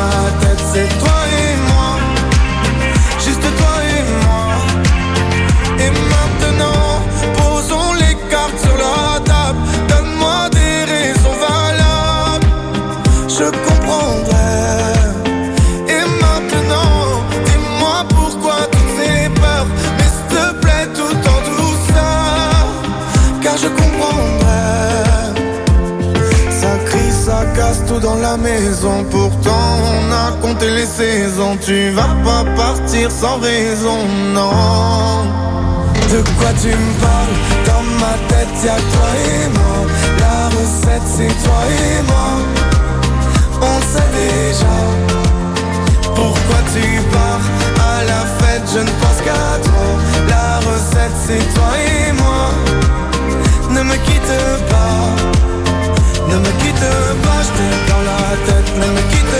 Speaker 18: ma tête c'est toi et moi Juste toi et moi et maintenant, posons les cartes sur la table. Donne-moi des raisons valables. Je comprendrai. Et maintenant, dis-moi pourquoi toutes ces peurs. Mais s'il te plaît, tout en douceur. Car je comprendrai. Ça crie, ça casse tout dans la maison. Pourtant, compté les saisons. Tu vas pas partir sans raison, non. De quoi tu me parles? Dans ma tête y'a toi et moi. La recette c'est toi et moi. On sait déjà Pourquoi tu pars. À la fête je ne pense qu'à toi. La recette c'est toi et moi. Ne me quitte pas. Ne me quitte pas Je dans la tête. Ne me quitte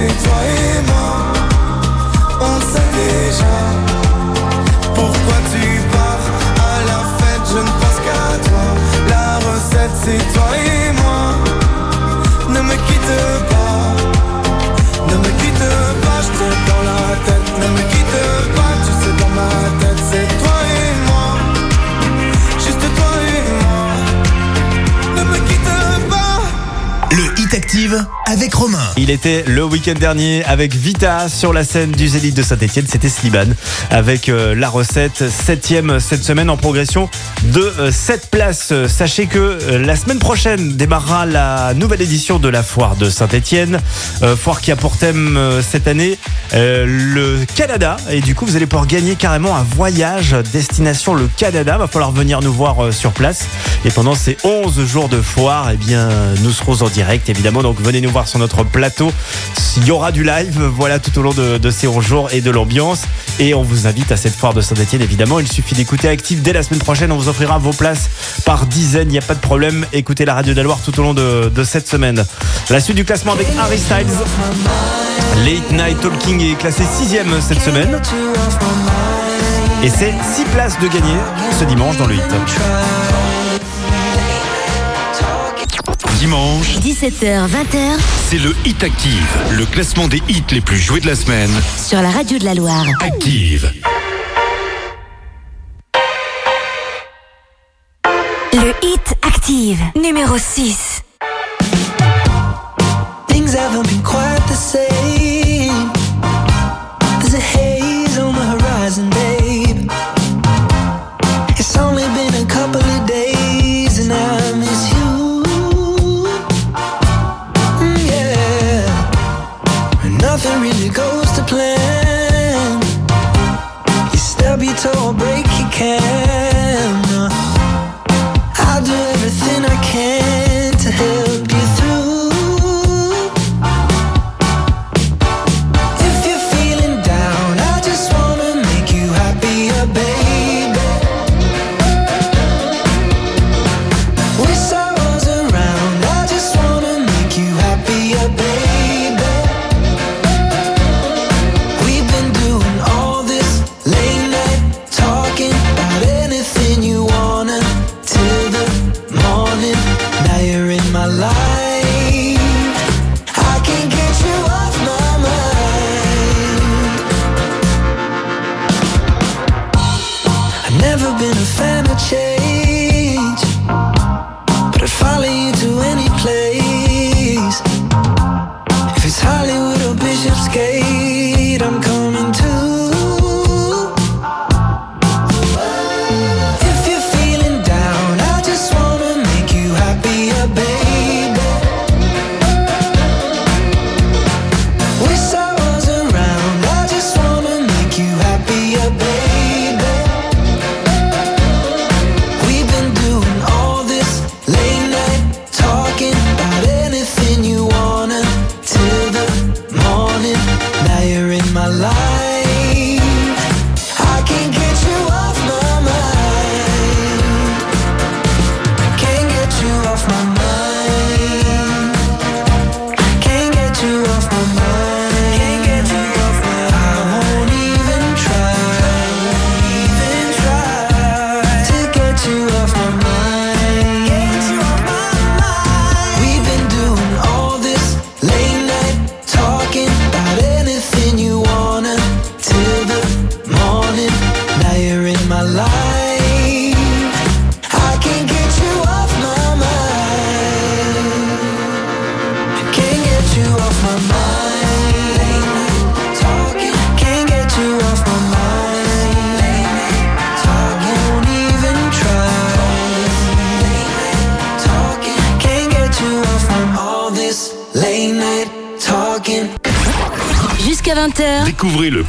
Speaker 18: C'est toi et moi. On sait déjà
Speaker 16: avec Romain.
Speaker 1: Il était le week-end dernier avec Vita sur la scène du Zénith de Saint-Etienne. C'était Sliban avec euh, la recette septième cette semaine en progression de 7 places. Euh, Sachez que euh, la semaine prochaine démarrera la nouvelle édition de la foire de Saint-Etienne. foire qui a pour thème euh, cette année euh, le Canada. Et du coup, vous allez pouvoir gagner carrément un voyage destination le Canada. Va falloir venir nous voir euh, sur place. Et pendant ces 11 jours de foire, eh bien, nous serons en direct évidemment. Donc venez nous voir sur notre plateau. Il y aura du live, voilà, tout au long de, ces 11 jours et de l'ambiance. Et on vous invite à cette foire de Saint-Etienne évidemment. Il suffit d'écouter Active dès la semaine prochaine. On vous offrira vos places par dizaines. Il n'y a pas de problème. Écoutez la radio de la Loire tout au long de, de cette semaine. La suite du classement avec Harry Styles. Late Night Talking est classé sixième cette semaine. Et c'est 6 places de gagner ce dimanche dans le hit.
Speaker 4: Dimanche,
Speaker 3: 17h, 20h
Speaker 4: c'est le Hit Active, le classement des hits les plus joués de la semaine.
Speaker 3: sur la radio de la Loire.
Speaker 4: Active.
Speaker 3: Le hit active, numéro 6.
Speaker 6: Things haven't been quite the same.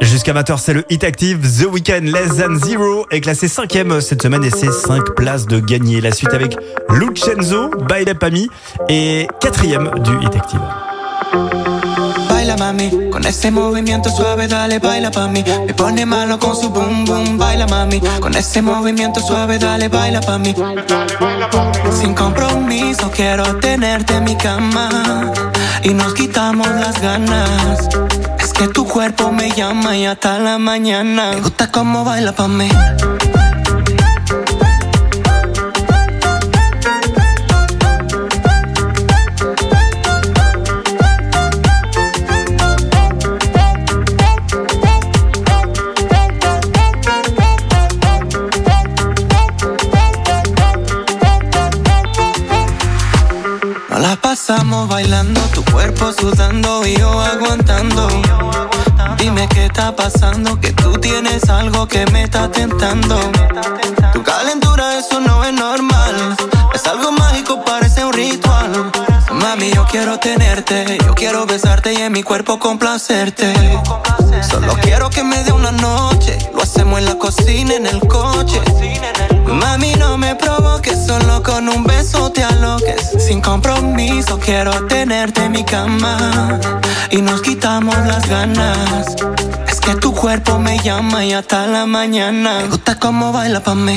Speaker 1: Jusqu'à 20h, c'est le Hit Active. The Weeknd Less Than Zero est classé 5ème cette semaine et c'est 5 places de gagner. La suite avec Lucenzo, Baile Pami et 4ème du Hit Active.
Speaker 28: Baila mami, con ese movimiento suave dale baila pa' mí. Me pone malo con su boom boom. Baila mami, con ese movimiento suave dale baila pa' mí. Sin compromiso quiero tenerte en mi cama y nos quitamos las ganas. Es que tu cuerpo me llama y hasta la mañana. Me gusta cómo baila pa' mí. Pasamos bailando, sudando y yo aguantando. Dime qué está pasando, que tú tienes algo que me está tentando. Tu calentura, eso no es normal. Es algo mágico, parece un ritual. Mami, yo quiero tenerte, yo quiero besarte y en mi cuerpo complacerte. Solo quiero que me dé una noche, lo hacemos en la cocina, en el coche. Mami, no me provoques, solo con un beso te aloques. Sin compromiso, quiero tenerte en mi cama y nos quitamos las ganas. Es que tu cuerpo me llama y hasta la mañana. Me gusta cómo baila pa' mí.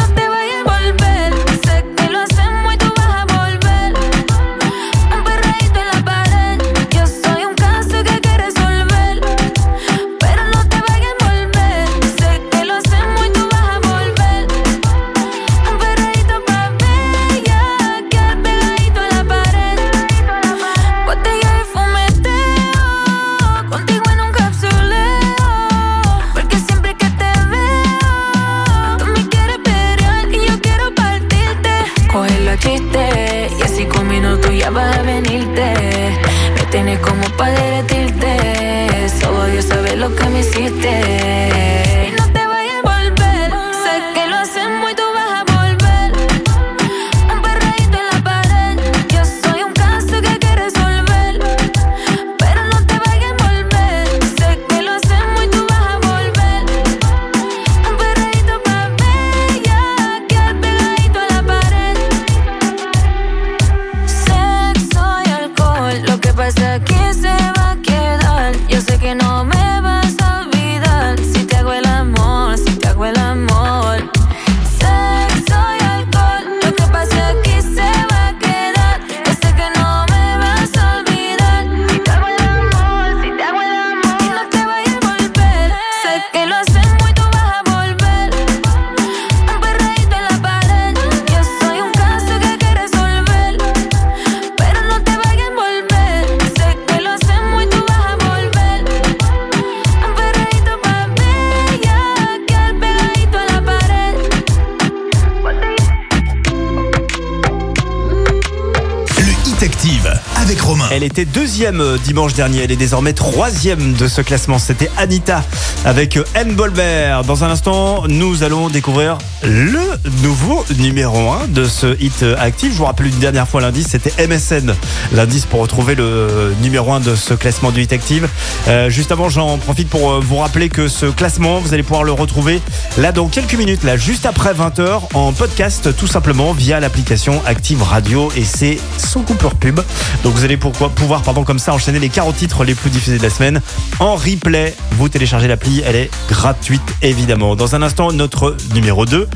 Speaker 1: Deuxième euh, dimanche dernier. Elle est désormais troisième de ce classement. C'était Anita avec euh, Anne Bolbert. Dans un instant, nous allons découvrir le nouveau numéro 1 de ce hit euh, actif. Je vous rappelle une dernière fois l'indice, c'était MSN. L'indice pour retrouver le numéro 1 de ce classement du hit active. Euh, juste avant, j'en profite pour vous rappeler que ce classement, vous allez pouvoir le retrouver là dans quelques minutes, là juste après 20h en podcast tout simplement via l'application Active Radio et c'est sans coupure pub. Donc vous allez pouvoir pardon comme ça enchaîner les 40 titres les plus diffusés de la semaine en replay. Vous téléchargez l'appli, elle est gratuite évidemment. Dans un instant, notre numéro 2.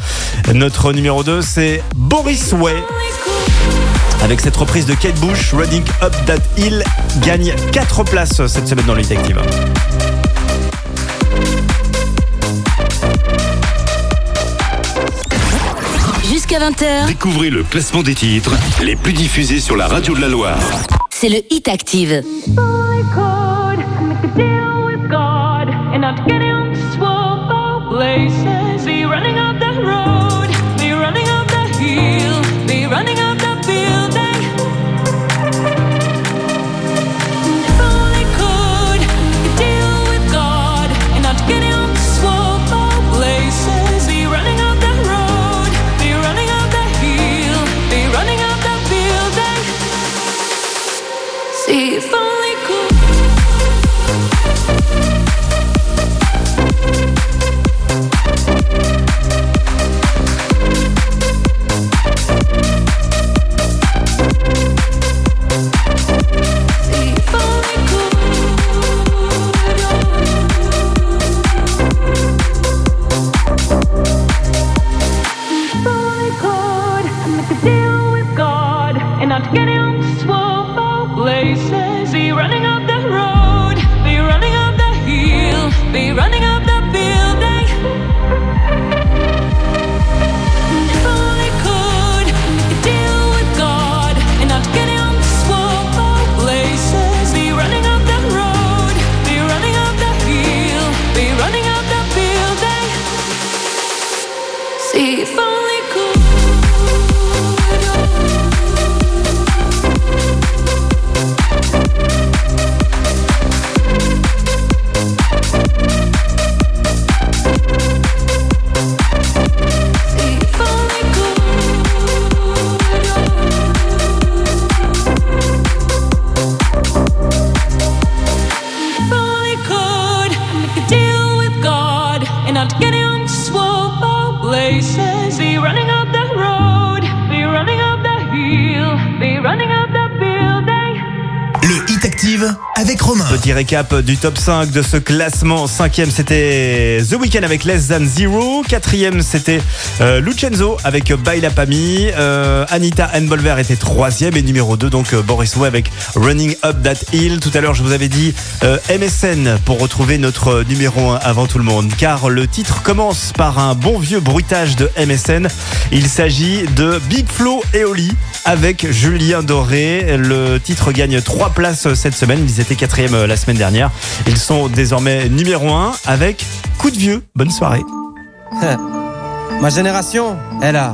Speaker 1: Notre numéro 2, c'est Boris Way. Avec cette reprise de Kate Bush, Running Up That Hill gagne 4 places cette semaine dans l'Hit Active.
Speaker 31: Jusqu'à 20h,
Speaker 4: Découvrez le classement des titres les plus diffusés sur la radio de la Loire.
Speaker 31: C'est le Hit Active.
Speaker 1: Récap du top 5 de ce classement. Cinquième, c'était The Weeknd avec Less Than Zero. Quatrième, c'était euh, Lucenzo avec Baila Pami. Euh, Anita Enbolver était troisième. Et numéro 2, donc euh, Boris Way avec Running Up That Hill. Tout à l'heure, je vous avais dit euh, MSN pour retrouver notre numéro 1 avant tout le monde. Car le titre commence par un bon vieux bruitage de MSN. Il s'agit de Big Flo et Oli avec Julien Doré. Le titre gagne 3 places cette semaine. Ils étaient quatrième euh, la semaine dernière. Ils sont désormais numéro 1 avec Coup de vieux. Bonne soirée.
Speaker 32: Ma génération, elle a,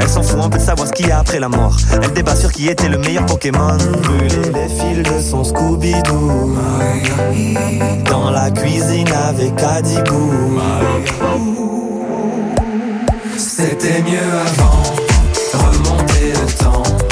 Speaker 33: Elle s'en fout un peu de savoir ce qu'il y a après la mort. Elle débat sur qui était le meilleur Pokémon. Brûler les fils de son Scooby-Doo. Dans la cuisine avec Adibou.
Speaker 34: C'était mieux avant, remonter le temps.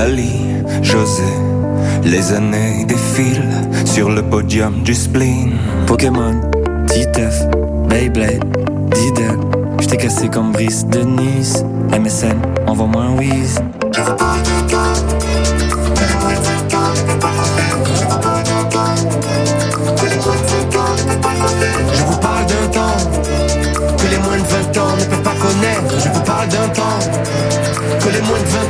Speaker 34: Lali, José. Les années défilent sur le podium du spleen.
Speaker 35: Pokémon, Titeuf, Beyblade, Diddle. J't'ai cassé comme Brice de Nice. MSN, envoie-moi un whiz.
Speaker 34: Je vous parle d'un temps que les moins de 20 ans ne peuvent pas connaître. Je vous parle d'un temps que les moins de 20 ans